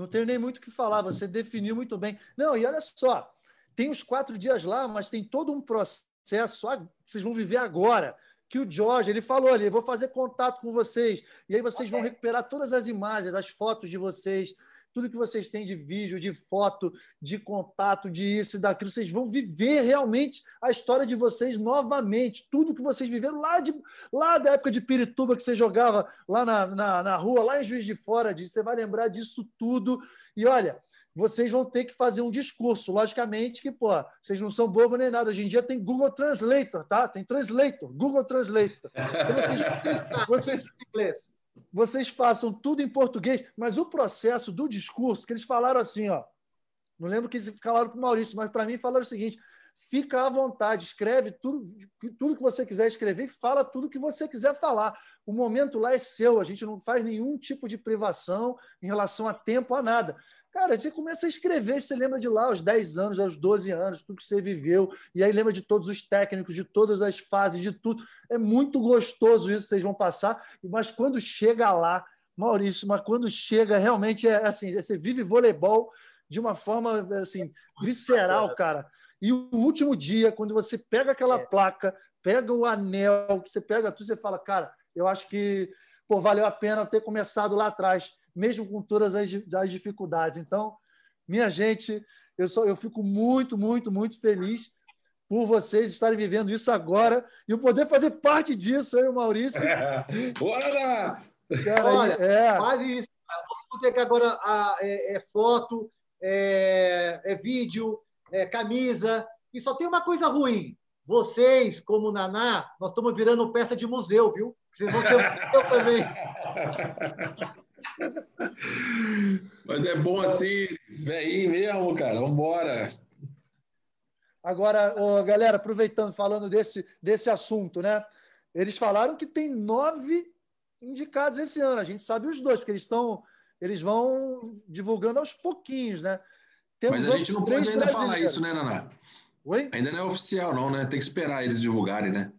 não tenho nem muito o que falar. Você definiu muito bem. Não, e olha só, tem os quatro dias lá, mas tem todo um processo. Vocês vão viver agora que o Jorge ele falou ali, vou fazer contato com vocês e aí vocês okay. vão recuperar todas as imagens, as fotos de vocês, tudo que vocês têm de vídeo, de foto, de contato, de isso e daquilo, vocês vão viver realmente a história de vocês novamente, tudo que vocês viveram lá de lá da época de Pirituba que você jogava lá na, na, na rua, lá em Juiz de Fora, você vai lembrar disso tudo e olha vocês vão ter que fazer um discurso. Logicamente que, pô, vocês não são bobo nem nada. Hoje em dia tem Google Translator, tá? Tem Translator, Google Translator. Então vocês, vocês, vocês façam tudo em português, mas o processo do discurso, que eles falaram assim, ó. Não lembro que eles falaram para o Maurício, mas para mim falaram o seguinte: fica à vontade, escreve tudo, tudo que você quiser escrever e fala tudo que você quiser falar. O momento lá é seu, a gente não faz nenhum tipo de privação em relação a tempo, a nada. Cara, você começa a escrever, você lembra de lá, aos 10 anos, aos 12 anos, tudo que você viveu, e aí lembra de todos os técnicos, de todas as fases, de tudo. É muito gostoso isso, vocês vão passar, mas quando chega lá, Maurício, mas quando chega, realmente é assim, você vive voleibol de uma forma assim, visceral, cara. E o último dia, quando você pega aquela é. placa, pega o anel, que você pega tudo, você fala, cara, eu acho que pô, valeu a pena ter começado lá atrás mesmo com todas as, as dificuldades. Então, minha gente, eu, só, eu fico muito, muito, muito feliz por vocês estarem vivendo isso agora e eu poder fazer parte disso, eu e o Maurício. Bora! Cara, Olha, é... faz isso. Vamos ter que agora a, é, é, foto, é, é vídeo, é camisa. E só tem uma coisa ruim. Vocês, como Naná, nós estamos virando peça de museu, viu? Vocês vão ser museu também. Mas é bom assim, vem mesmo, cara. Vambora. Agora, oh, galera, aproveitando, falando desse, desse assunto, né? Eles falaram que tem nove indicados esse ano. A gente sabe os dois, porque eles estão. Eles vão divulgando aos pouquinhos, né? Temos Mas a gente não pode ainda falar isso, né, Naná? Oi? Ainda não é oficial, não, né? Tem que esperar eles divulgarem, né?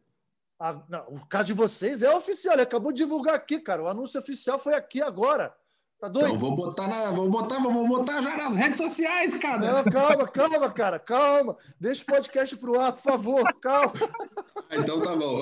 Ah, não, o caso de vocês é oficial, ele acabou de divulgar aqui, cara. O anúncio oficial foi aqui agora. Tá doido? Então vou botar na, vou botar, vou botar já nas redes sociais, cara. Não, calma, calma, cara, calma. Deixa o podcast pro ar, por favor, calma. Então tá bom.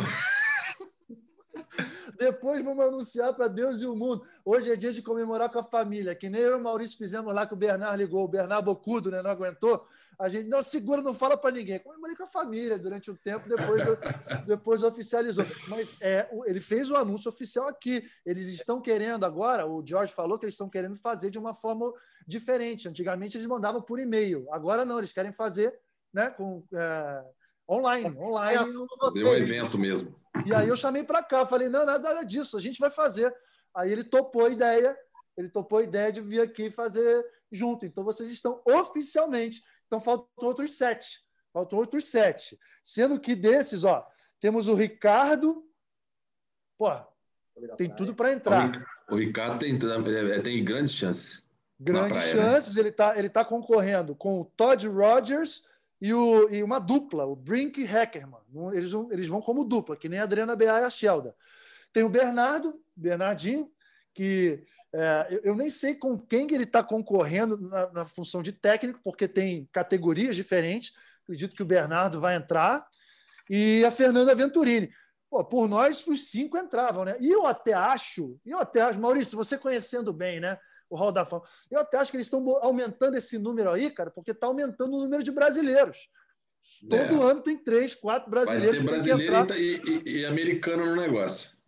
Depois vamos anunciar para Deus e o mundo. Hoje é dia de comemorar com a família, que nem eu e o Maurício fizemos lá que o Bernard ligou, o Bernard Bocudo, né? Não aguentou a gente não segura, não fala para ninguém. Comemorei com a família durante um tempo, depois, depois oficializou. Mas é, ele fez o anúncio oficial aqui. Eles estão querendo agora, o George falou que eles estão querendo fazer de uma forma diferente. Antigamente eles mandavam por e-mail, agora não, eles querem fazer né, com, é, online. online fazer um evento mesmo. E aí eu chamei para cá, falei: não, nada disso, a gente vai fazer. Aí ele topou a ideia, ele topou a ideia de vir aqui fazer junto. Então vocês estão oficialmente então faltam outros sete. Faltam outros sete. Sendo que desses, ó, temos o Ricardo. Pô, tem tudo para entrar. O Ricardo tem, é, tem grandes chances. Grandes praia, né? chances. Né? Ele está ele tá concorrendo com o Todd Rogers e, o, e uma dupla, o Brink Hackerman. Eles vão, eles vão como dupla, que nem a Adriana Bea e a Shelda. Tem o Bernardo, Bernardinho, que é, eu, eu, nem sei com quem ele está concorrendo na, na, função de técnico, porque tem categorias diferentes. Acredito que o Bernardo vai entrar. E a Fernanda Venturini. Pô, por nós, os cinco entravam, né? E eu até acho, eu até acho, Maurício, você conhecendo bem, né? O Hall da Fama, eu até acho que eles estão aumentando esse número aí, cara, porque está aumentando o número de brasileiros. Todo é. ano tem três, quatro brasileiros. Vai ter brasileiro e, e, e americano no negócio.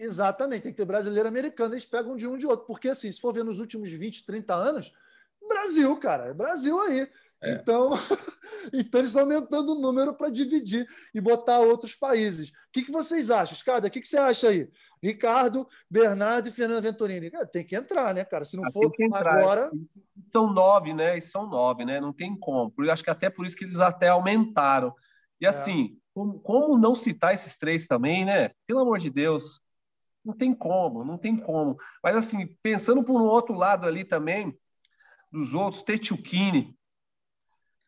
Exatamente, tem que ter brasileiro e americano, eles pegam de um de outro. Porque, assim, se for ver nos últimos 20, 30 anos, Brasil, cara, é Brasil aí. É. Então, então, eles estão aumentando o número para dividir e botar outros países. O que, que vocês acham, Escada? O que, que você acha aí? Ricardo, Bernardo e Fernando Venturini. tem que entrar, né, cara? Se não ah, for agora. São nove, né? E são nove, né? Não tem como. Eu acho que até por isso que eles até aumentaram. E é. assim, como, como não citar esses três também, né? Pelo amor de Deus. Não tem como, não tem como. Mas, assim, pensando por um outro lado ali também, dos outros, Tetchukini,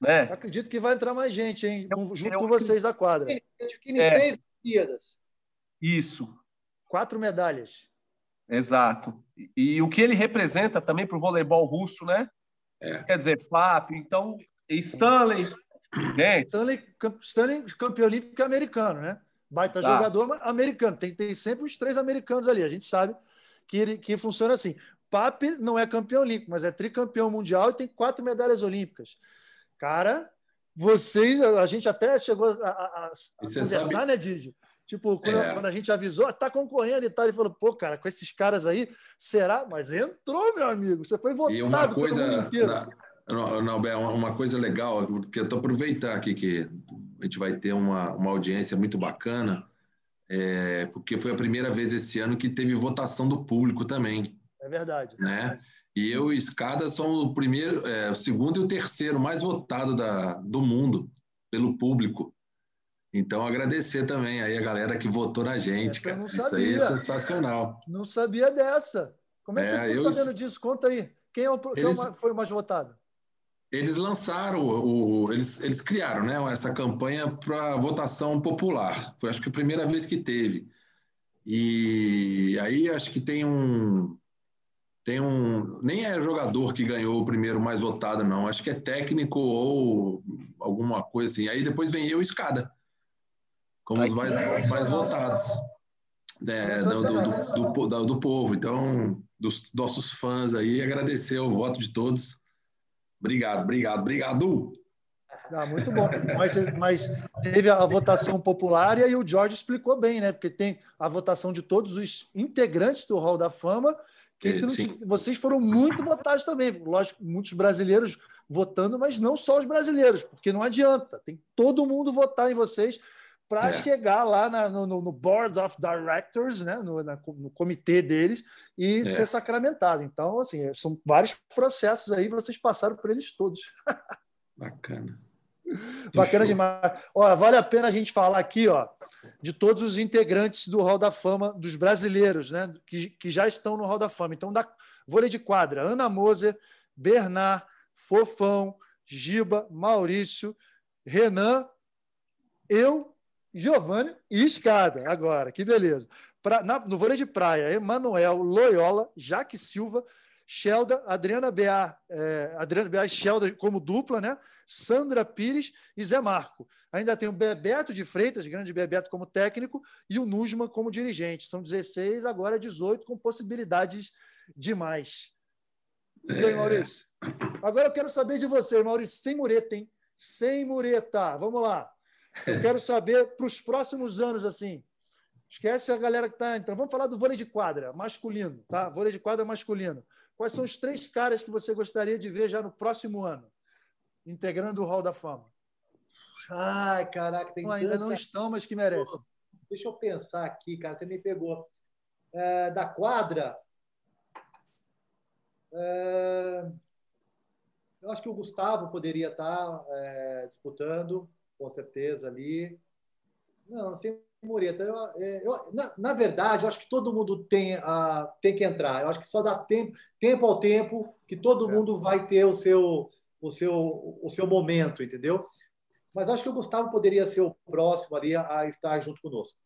né? acredito que vai entrar mais gente, hein? Eu, junto eu, com vocês da quadra. Tetchukini, é. seis Olimpíadas. Isso. Quatro medalhas. Exato. E, e, o que ele representa também para o voleibol russo, né? É. Quer dizer, Papo, então, Stanley. Gente. Stanley, Stanley campeão olímpico americano, né? Baita tá. jogador americano. Tem, tem sempre os três americanos ali. A gente sabe que, ele, que funciona assim. Pape não é campeão olímpico, mas é tricampeão mundial e tem quatro medalhas olímpicas. Cara, vocês, a gente até chegou a, a, a conversar, sabe? né, Didi? Tipo, quando, é. quando, a gente avisou, está concorrendo e tal, ele falou, pô, cara, com esses caras aí, será? Mas entrou, meu amigo. Você foi votado e uma coisa, pelo mundo inteiro. Não, não, uma coisa legal, que eu estou aproveitar aqui que a gente vai ter uma, uma audiência muito bacana, é, porque foi a primeira vez esse ano que teve votação do público também. É verdade. Né? E eu e Escada são o primeiro, é, o segundo e o terceiro mais votado da, do mundo. pelo público. Então, agradecer também aí a galera que votou na gente, Essa cara. Isso aí é sensacional. Não sabia dessa. Como é que é, você ficou eu... sabendo disso? Conta aí. Quem, é o, Eles... quem foi o mais votado? Eles lançaram, o, o, eles, eles criaram né, essa campanha para votação popular. Foi acho que a primeira vez que teve. E aí acho que tem um. Tem um. Nem é jogador que ganhou o primeiro mais votado, não. Acho que é técnico ou alguma coisa assim. Aí depois vem eu e Escada, como Ai, os mais, mais votados. É, do, do, do, do, povo. Então, dos nossos fãs aí, agradecer o voto de todos Obrigado, obrigado, obrigado. Ah, muito bom. Mas, mas teve a votação popular e aí o George explicou bem, né? Porque tem a votação de todos os integrantes do Hall da Fama, que é, não, vocês foram muito votados também. Lógico, muitos brasileiros votando, mas não só os brasileiros, porque não adianta. Tem todo mundo votar em vocês para é. chegar lá na, no, no, Board of Directors, né, no, na, no comitê deles, e é. ser sacramentado. Então, assim, é, são vários processos aí, vocês passaram por eles todos. Bacana. Bacana demais. Ó, vale a pena a gente falar aqui ó, de todos os integrantes do Hall da Fama, dos brasileiros, né, que, que já estão no Hall da Fama. Então, da vôlei de quadra, Ana Moser, Bernard, Fofão, Giba, Maurício, Renan, eu Giovanni e Escada, agora, que beleza. Pra, na, no vôlei de praia, Emanuel Loyola, Jaque Silva, Shelda, Adriana Bea, é, Adriana Bea e Shelda como dupla, né? Sandra Pires e Zé Marco. Ainda tem o Bebeto de Freitas, grande Bebeto como técnico, e o Nusman como dirigente. São 16, agora 18, com possibilidades de mais. E aí, Maurício? Agora eu quero saber de você, Maurício, sem mureta, hein? Sem mureta. Vamos lá. Eu quero saber para os próximos anos, assim. Esquece a galera que está entrando. Vamos falar do vôlei de quadra, masculino, tá? Vôlei de quadra masculino. Quais são os três caras que você gostaria de ver já no próximo ano, integrando o Hall da Fama? Ai, caraca, tem não, Ainda tanta... não estão, mas que merecem. Deixa eu pensar aqui, cara. Você me pegou. É, da quadra. É, eu acho que o Gustavo poderia estar é, disputando com certeza ali. Não, sem mureta. Eu, é, eu, na, na, verdade, eu acho que todo mundo tem, a, tem que entrar. Eu acho que só dá tempo, tempo ao tempo que todo é. mundo vai ter o seu, o, seu, o seu momento, entendeu? Mas acho que o Gustavo poderia ser o próximo ali a, a estar junto conosco.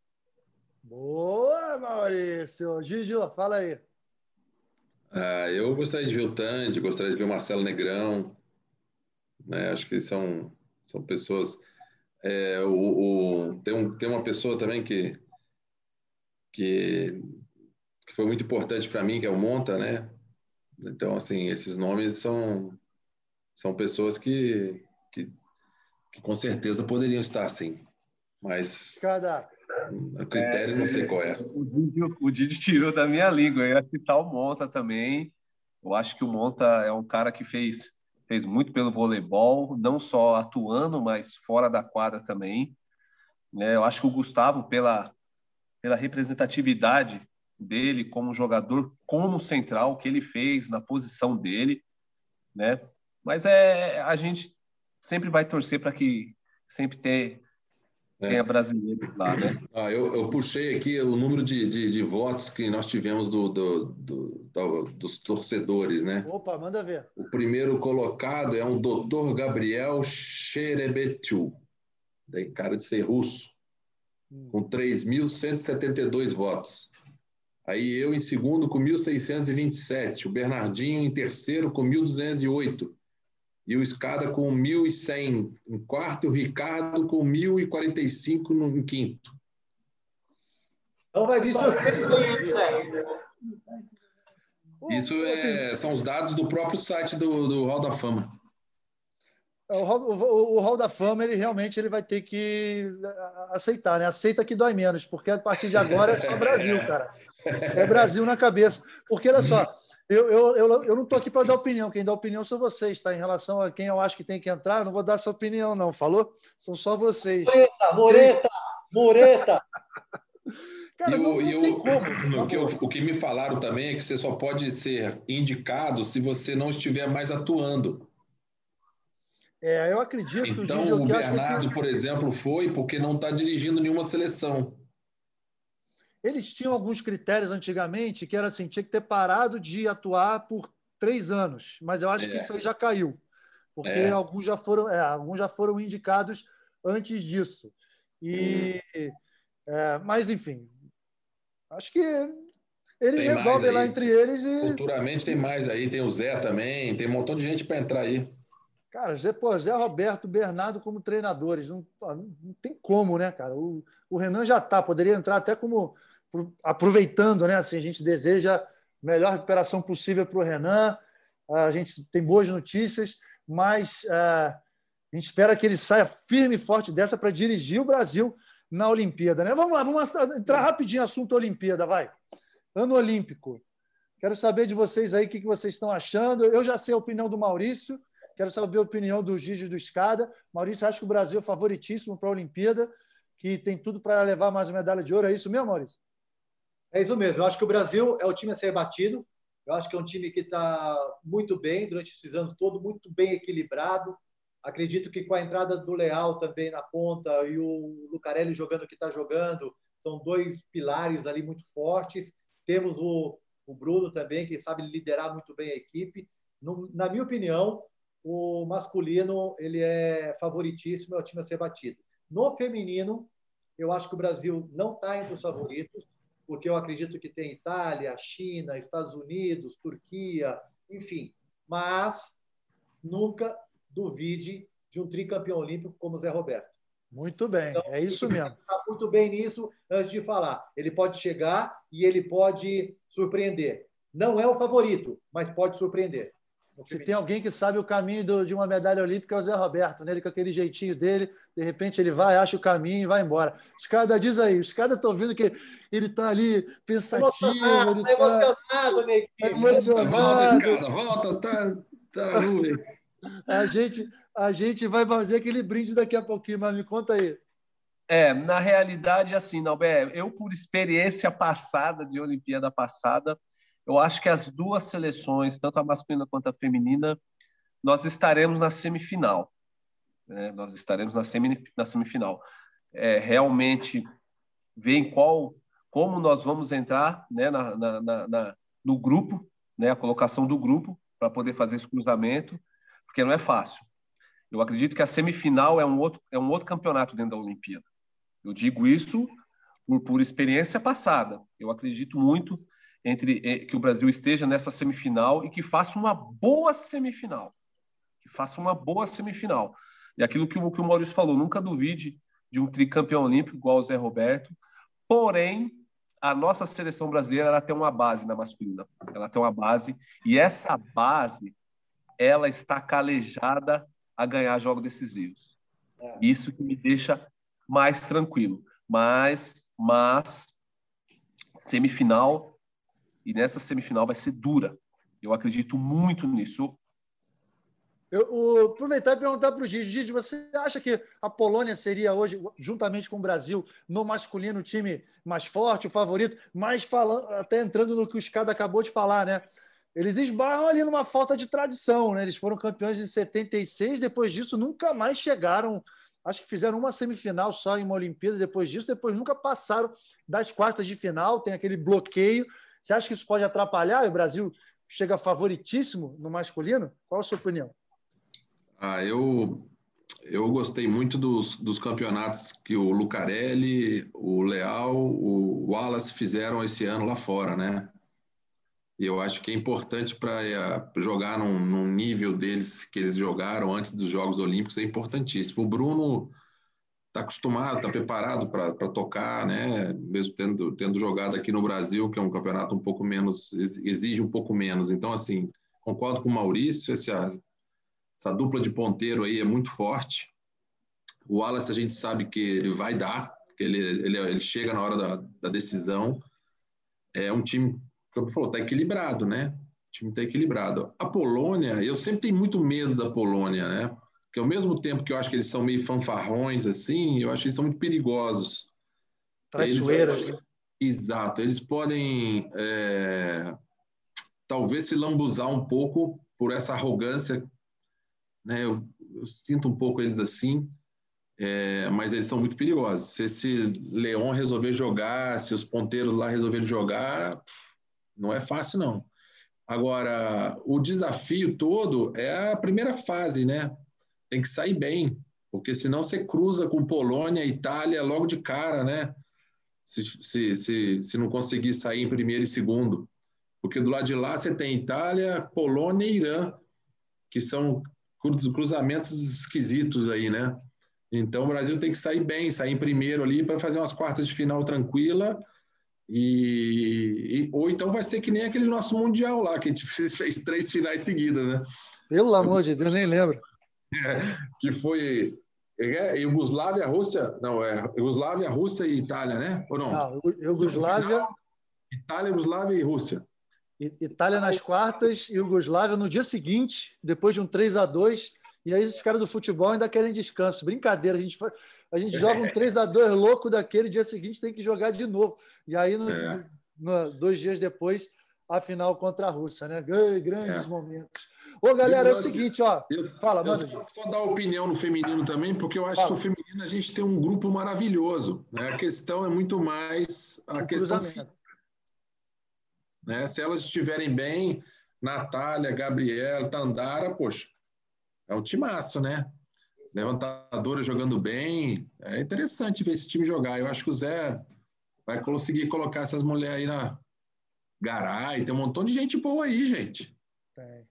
Boa, Maurício. Gigi, fala aí. Ah, eu gostaria de ver o Tandy, gostaria de ver o Marcelo Negrão. Né? Acho que são, são pessoas é, o, o, tem, um, tem uma pessoa também que, que, que foi muito importante para mim, que é o Monta, né? Então, assim, esses nomes são, são pessoas que, que, que com certeza poderiam estar assim. Mas Cada... o critério é, não sei qual é. O Didi, o Didi tirou da minha língua. Eu ia citar o Monta também. Eu acho que o Monta é um cara que fez fez muito pelo voleibol, não só atuando, mas fora da quadra também. Né? Eu acho que o Gustavo, pela, pela representatividade dele como jogador, como central, que ele fez na posição dele, né? Mas é a gente sempre vai torcer para que sempre ter é. Quem é brasileiro lá, né? Ah, eu, eu, puxei aqui o número de, de, de, votos que nós tivemos do, do, do, do, dos torcedores, né? Opa, manda ver. O primeiro colocado é um doutor Gabriel Sherebetiu, tem cara de ser russo, hum. com 3.172 votos. Aí eu em segundo com 1.627, o Bernardinho em terceiro com 1.208 e o Escada com 1.100 em quarto e o Ricardo com 1.045 no, em quinto. Então, mas isso Isso é, são os dados do próprio site do, do Hall da Fama. É, o Hall, o, o Hall da Fama, ele realmente ele vai ter que aceitar, né? Aceita que dói menos, porque a partir de agora é só Brasil, cara. É Brasil na cabeça. Porque, olha só, eu, eu, eu, eu não estou aqui para dar opinião. Quem dá opinião são vocês, tá? Em relação a quem eu acho que tem que entrar, eu não vou dar essa opinião, não. Falou? São só vocês. Moreta, Moreta, Moreta. Cara, e não, não tem como. O que, o que me falaram também é que você só pode ser indicado se você não estiver mais atuando. É, eu acredito, então, Gigi, o que Bernardo, por exemplo, foi porque não está dirigindo nenhuma seleção. Eles tinham alguns critérios antigamente que era assim, tinha que ter parado de atuar por três anos, mas eu acho é. que isso aí já caiu, porque é. alguns já foram, é, alguns já foram indicados antes disso. E, hum. É, mas enfim, acho que eles tem resolvem lá entre eles e. Futuramente tem mais aí, tem o Zé também, tem um montão de gente para entrar aí. Cara, Zé, pô, Zé Roberto, Bernardo como treinadores, não, não tem como, né, cara? O, o Renan já tá, poderia entrar até como aproveitando, né? Assim, a gente deseja melhor recuperação possível para o Renan. A gente tem boas notícias, mas uh, a gente espera que ele saia firme e forte dessa para dirigir o Brasil na Olimpíada, né? Vamos lá, vamos entrar rapidinho no assunto Olimpíada, vai. Ano Olímpico. Quero saber de vocês aí o que vocês estão achando. Eu já sei a opinião do Maurício. Quero saber a opinião do Gigi do Escada. Maurício, acho que o Brasil é favoritíssimo para a Olimpíada, que tem tudo para levar mais uma medalha de ouro. É isso mesmo, Maurício? É isso mesmo. Eu acho que o Brasil é o time a ser batido. Eu acho que é um time que está muito bem durante esses anos todos, muito bem equilibrado. Acredito que com a entrada do Leal também na ponta e o Lucarelli jogando que está jogando, são dois pilares ali muito fortes. Temos o, o Bruno também, que sabe liderar muito bem a equipe. No, na minha opinião, o masculino ele é favoritíssimo, é o time a ser batido. No feminino, eu acho que o Brasil não está entre os favoritos, porque eu acredito que tem Itália, China, Estados Unidos, Turquia, enfim. Mas nunca duvide de um tricampeão olímpico como o Zé Roberto. Muito bem, então, é isso mesmo. Está muito bem nisso antes de falar. Ele pode chegar e ele pode surpreender. Não é o favorito, mas pode surpreender. Se tem alguém que sabe o caminho do, de uma medalha olímpica, é o Zé Roberto, né? Ele com aquele jeitinho dele, de repente ele vai, acha o caminho e vai embora. Escada diz aí, Escada estou ouvindo que ele está ali pensativo. Emocionado, está emocionado, Neguinho. Tá emocionado. Volta, volta, tá, tá a gente, a gente vai fazer aquele brinde daqui a pouquinho, mas me conta aí. É, na realidade, assim, Nalber, eu por experiência passada, de Olimpíada passada, eu acho que as duas seleções, tanto a masculina quanto a feminina, nós estaremos na semifinal. Né? Nós estaremos na, semi, na semifinal. É, realmente ver em qual, como nós vamos entrar né, na, na, na, no grupo, né, a colocação do grupo, para poder fazer esse cruzamento, porque não é fácil. Eu acredito que a semifinal é um outro, é um outro campeonato dentro da Olimpíada. Eu digo isso por, por experiência passada. Eu acredito muito entre eh, que o Brasil esteja nessa semifinal e que faça uma boa semifinal. Que faça uma boa semifinal. E aquilo que o, que o Maurício falou, nunca duvide de um tricampeão olímpico igual o Zé Roberto. Porém, a nossa seleção brasileira ela tem uma base na masculina. Ela tem uma base e essa base ela está calejada a ganhar jogos decisivos. É. Isso que me deixa mais tranquilo. Mas, mas semifinal e nessa semifinal vai ser dura. Eu acredito muito nisso. Eu, eu aproveitar e perguntar para o Gigi. Gigi, você acha que a Polônia seria hoje, juntamente com o Brasil, no masculino, o time mais forte, o favorito? Mas falando, até entrando no que o Escada acabou de falar, né? Eles esbarram ali numa falta de tradição, né? Eles foram campeões em 76, depois disso nunca mais chegaram. Acho que fizeram uma semifinal só em uma Olimpíada depois disso, depois nunca passaram das quartas de final, tem aquele bloqueio. Você acha que isso pode atrapalhar e o Brasil chega favoritíssimo no masculino? Qual a sua opinião? Ah, eu, eu gostei muito dos, dos campeonatos que o Lucarelli, o Leal, o Wallace fizeram esse ano lá fora, né? E eu acho que é importante para eh, jogar num, num, nível deles que eles jogaram antes dos Jogos Olímpicos, é importantíssimo. O Bruno está acostumado, está preparado para tocar, né? Mesmo tendo, tendo jogado aqui no Brasil, que é um campeonato um pouco menos, exige um pouco menos. Então, assim, concordo com o Maurício, essa, essa dupla de ponteiro aí é muito forte. O Wallace a gente sabe que ele vai dar, que ele, ele, ele chega na hora da, da decisão. É um time, como falou, está equilibrado, né? O time está equilibrado. A Polônia, eu sempre tenho muito medo da Polônia, né? Que ao mesmo tempo que eu acho que eles são meio fanfarrões, assim, eu acho que eles são muito perigosos. Traiçoeiras. Eles, exato. Eles podem, é, talvez, se lambuzar um pouco por essa arrogância. Né? Eu, eu sinto um pouco eles assim, é, mas eles são muito perigosos. Se esse Leão resolver jogar, se os ponteiros lá resolverem jogar, não é fácil, não. Agora, o desafio todo é a primeira fase, né? Tem que sair bem, porque senão você cruza com Polônia, Itália logo de cara, né? Se, se, se, se não conseguir sair em primeiro e segundo. Porque do lado de lá você tem Itália, Polônia e Irã, que são cruzamentos esquisitos aí, né? Então o Brasil tem que sair bem, sair em primeiro ali para fazer umas quartas de final tranquila. E, e, ou então vai ser que nem aquele nosso mundial lá, que a gente fez, fez três finais seguidas, né? Pelo amor de Deus, nem lembro. É, que foi é, Iugoslávia, Rússia, não, é Iugoslávia, Rússia e Itália, né? Ou não? Não, Iugoslávia. Itália, Iugoslávia e Rússia. Itália nas quartas, Iugoslávia no dia seguinte, depois de um 3 a 2 e aí os caras do futebol ainda querem descanso. Brincadeira, a gente, a gente joga um 3 a 2 louco daquele, dia seguinte tem que jogar de novo. E aí, no, é. no, dois dias depois, a final contra a Rússia, né? Grandes é. momentos. Ô, galera, é o seguinte, ó. Eu, fala, mano. Só, só dar opinião no feminino também, porque eu acho fala. que o feminino a gente tem um grupo maravilhoso. Né? A questão é muito mais a o questão né? Se elas estiverem bem, Natália, Gabriela, Tandara, poxa, é um timaço, né? Levantadora jogando bem. É interessante ver esse time jogar. Eu acho que o Zé vai conseguir colocar essas mulheres aí na Garay. Tem um montão de gente boa aí, gente. Tem.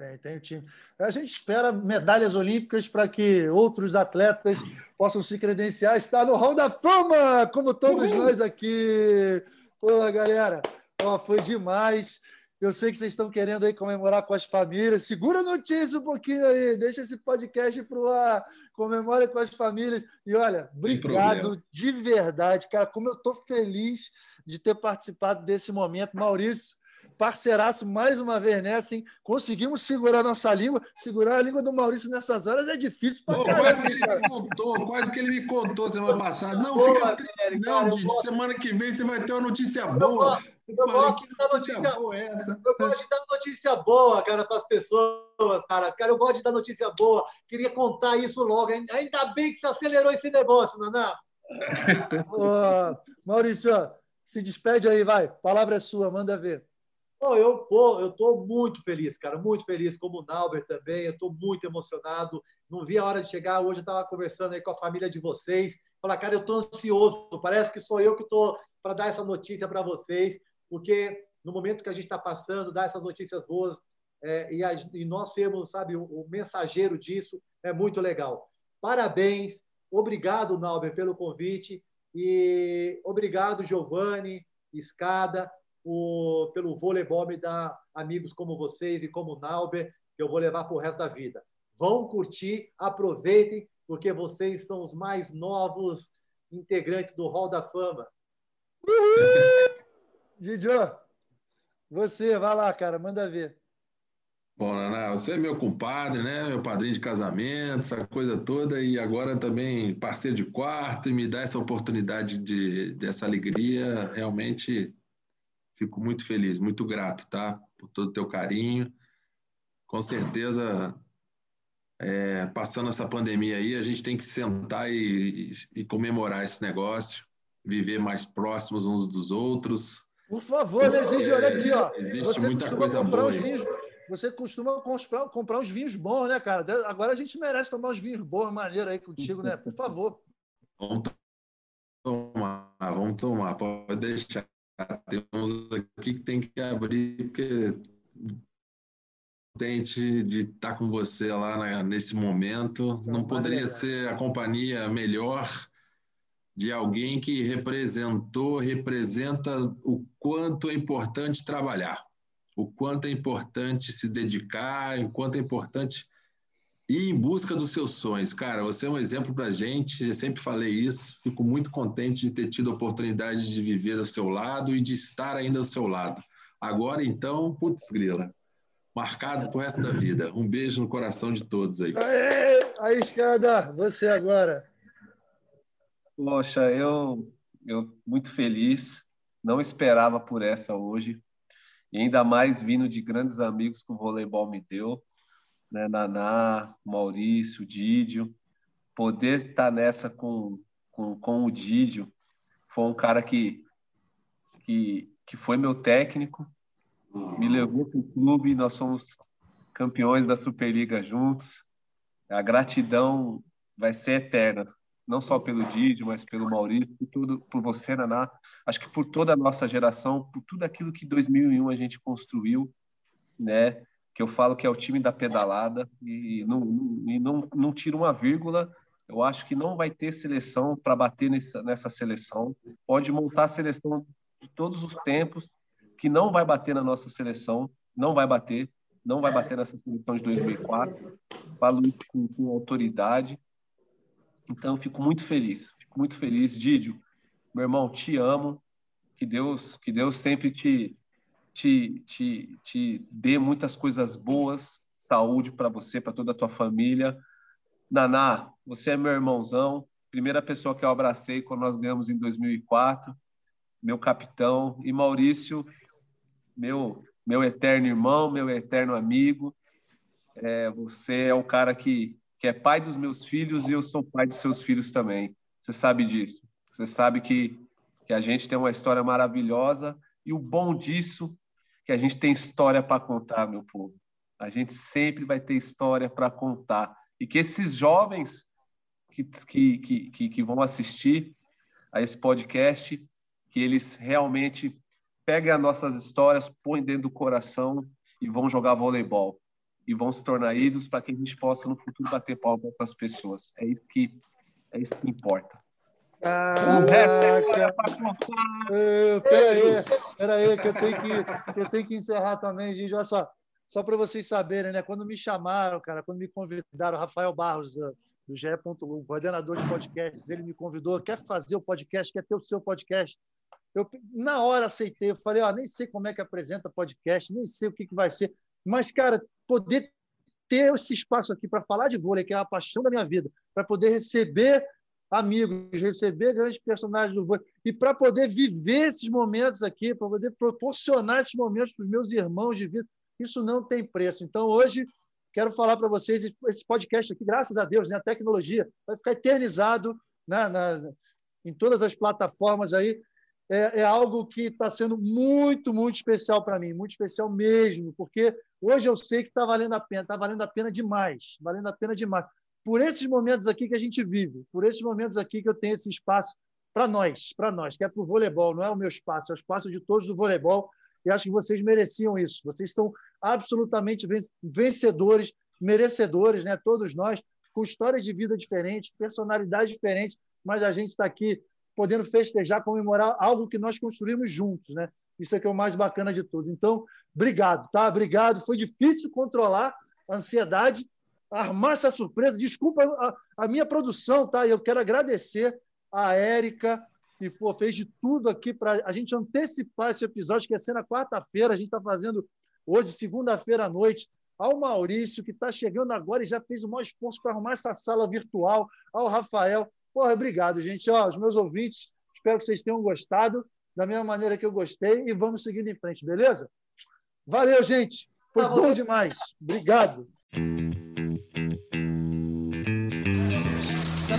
Tem, tem o time. A gente espera medalhas olímpicas para que outros atletas possam se credenciar, estar no Hall da Fama, como todos Uhul. nós aqui. Pô, galera, ó, foi demais. Eu sei que vocês estão querendo aí comemorar com as famílias. Segura a notícia um pouquinho aí, deixa esse podcast para ar, comemore com as famílias. E olha, obrigado de verdade, cara. Como eu estou feliz de ter participado desse momento. Maurício, parceiraço mais uma vez nessa, hein? Conseguimos segurar nossa língua. Segurar a língua do Maurício nessas horas é difícil caramba. Quase que ele me contou, quase que ele me contou semana passada. Não, fica velho, Não, cara, semana que vem você vai ter uma notícia boa. Eu gosto de dar notícia boa. Essa. Eu gosto de dar notícia boa, cara, para as pessoas, cara. Cara, eu gosto de dar notícia boa. Queria contar isso logo. Ainda bem que você acelerou esse negócio, Naná. Ô, Maurício, se despede aí, vai. Palavra é sua, manda ver. Oh, eu pô, eu estou muito feliz, cara, muito feliz, como o Nauber também. Eu estou muito emocionado. Não vi a hora de chegar. Hoje eu estava conversando aí com a família de vocês. Falar, cara, eu estou ansioso. Parece que sou eu que estou para dar essa notícia para vocês porque no momento que a gente está passando, dar essas notícias boas é, e, a, e, nós sermos, sabe, o, o, mensageiro disso é muito legal. Parabéns, obrigado, Nauber, pelo convite e obrigado, Giovanni, Escada, o, pelo voleibol me dar amigos como vocês e como o Nauber, que eu vou levar para o resto da vida. Vão curtir, aproveitem, porque vocês são os mais novos integrantes do Hall da Fama. Uhul! Didio, você, vai lá, cara, manda ver. Bom, Naná, você é meu compadre, né? Meu padrinho de casamento, essa coisa toda, e agora também parceiro de quarto, e me dá essa oportunidade de, dessa alegria. Realmente fico muito feliz, muito grato, tá? Por todo o teu carinho. Com certeza, é, passando essa pandemia aí, a gente tem que sentar e, e, e comemorar esse negócio, viver mais próximos uns dos outros por favor, né, gente? Olha aqui, ó. Existe você muita coisa comprar boa. Os vinhos, você costuma comprar, comprar uns vinhos bons, né, cara? Agora a gente merece tomar uns vinhos bons, maneiro aí contigo, né? Por favor. Vamos tomar, vamos tomar, pode deixar. Tem uns aqui que tem que abrir, porque contente de estar com você lá né, nesse momento. Não poderia ser a companhia melhor de alguém que representou, representa o quanto é importante trabalhar, o quanto é importante se dedicar, o quanto é importante ir em busca dos seus sonhos. Cara, você é um exemplo para a gente, eu sempre falei isso, fico muito contente de ter tido a oportunidade de viver ao seu lado e de estar ainda ao seu lado. Agora, então, putz grila, marcados pro resto da vida. Um beijo no coração de todos aí. Aê, aí, escada, você agora. Poxa, eu, eu muito feliz, não esperava por essa hoje, e ainda mais vindo de grandes amigos que o voleibol me deu. Né? Naná, Maurício, Didio, poder estar tá nessa com, com, com o Didio, foi um cara que, que, que foi meu técnico, me levou para o clube, nós somos campeões da Superliga juntos. A gratidão vai ser eterna, não só pelo Didio, mas pelo Maurício, por tudo, por você, Naná. Acho que por toda a nossa geração, por tudo aquilo que 2001 a gente construiu, né? Que eu falo que é o time da pedalada e não, e não, não tira uma vírgula. Eu acho que não vai ter seleção para bater nessa, nessa seleção. Pode montar a seleção de todos os tempos, que não vai bater na nossa seleção, não vai bater, não vai bater nessa seleção de 2004. Falo isso com, com autoridade. Então, fico muito feliz, fico muito feliz. Didio, meu irmão, te amo. Que Deus, que Deus sempre te, te, te, te dê muitas coisas boas, saúde para você, para toda a tua família. Naná, você é meu irmãozão, primeira pessoa que eu abracei quando nós ganhamos em 2004, meu capitão. E Maurício, meu, meu eterno irmão, meu eterno amigo. É, você é o cara que, que é pai dos meus filhos e eu sou pai dos seus filhos também. Você sabe disso. Você sabe que, que a gente tem uma história maravilhosa e o bom disso que a gente tem história para contar, meu povo. A gente sempre vai ter história para contar. E que esses jovens que, que, que, que vão assistir a esse podcast, que eles realmente peguem as nossas histórias, põem dentro do coração e vão jogar voleibol e vão se tornar ídolos para que a gente possa no futuro bater palma para essas pessoas. É isso que é isso que importa. Caraca. Uh, peraí, peraí, que eu tenho que, eu tenho que encerrar também, gente. Olha só, só para vocês saberem, né? Quando me chamaram, cara, quando me convidaram, Rafael Barros, do, do GE.1, coordenador de podcasts, ele me convidou, quer fazer o podcast, quer ter o seu podcast. Eu, na hora, aceitei. Eu falei, ó, nem sei como é que apresenta podcast, nem sei o que, que vai ser. Mas, cara, poder ter esse espaço aqui para falar de vôlei, que é a paixão da minha vida, para poder receber amigos, receber grandes personagens do vôlei, e para poder viver esses momentos aqui, para poder proporcionar esses momentos para os meus irmãos de vida, isso não tem preço. Então, hoje, quero falar para vocês, esse podcast aqui, graças a Deus, né, a tecnologia vai ficar eternizado na, na, em todas as plataformas aí, é, é algo que está sendo muito, muito especial para mim, muito especial mesmo, porque hoje eu sei que está valendo a pena, está valendo a pena demais, valendo a pena demais. Por esses momentos aqui que a gente vive, por esses momentos aqui que eu tenho esse espaço para nós, para nós, que é para o voleibol, não é o meu espaço, é o espaço de todos do voleibol, e acho que vocês mereciam isso. Vocês são absolutamente vencedores, merecedores, né? todos nós, com histórias de vida diferentes, personalidades diferentes, mas a gente está aqui podendo festejar, comemorar algo que nós construímos juntos, né? Isso é que é o mais bacana de tudo. Então, obrigado, tá? Obrigado. Foi difícil controlar a ansiedade, armar essa surpresa. Desculpa a, a minha produção, tá? Eu quero agradecer a Érica, que for, fez de tudo aqui para a gente antecipar esse episódio, que ia ser na quarta-feira. A gente está fazendo hoje, segunda-feira à noite. Ao Maurício, que está chegando agora e já fez o maior esforço para arrumar essa sala virtual. Ao Rafael, Porra, obrigado, gente. Ó, os meus ouvintes, espero que vocês tenham gostado da mesma maneira que eu gostei e vamos seguindo em frente, beleza? Valeu, gente. Foi bom demais. Obrigado.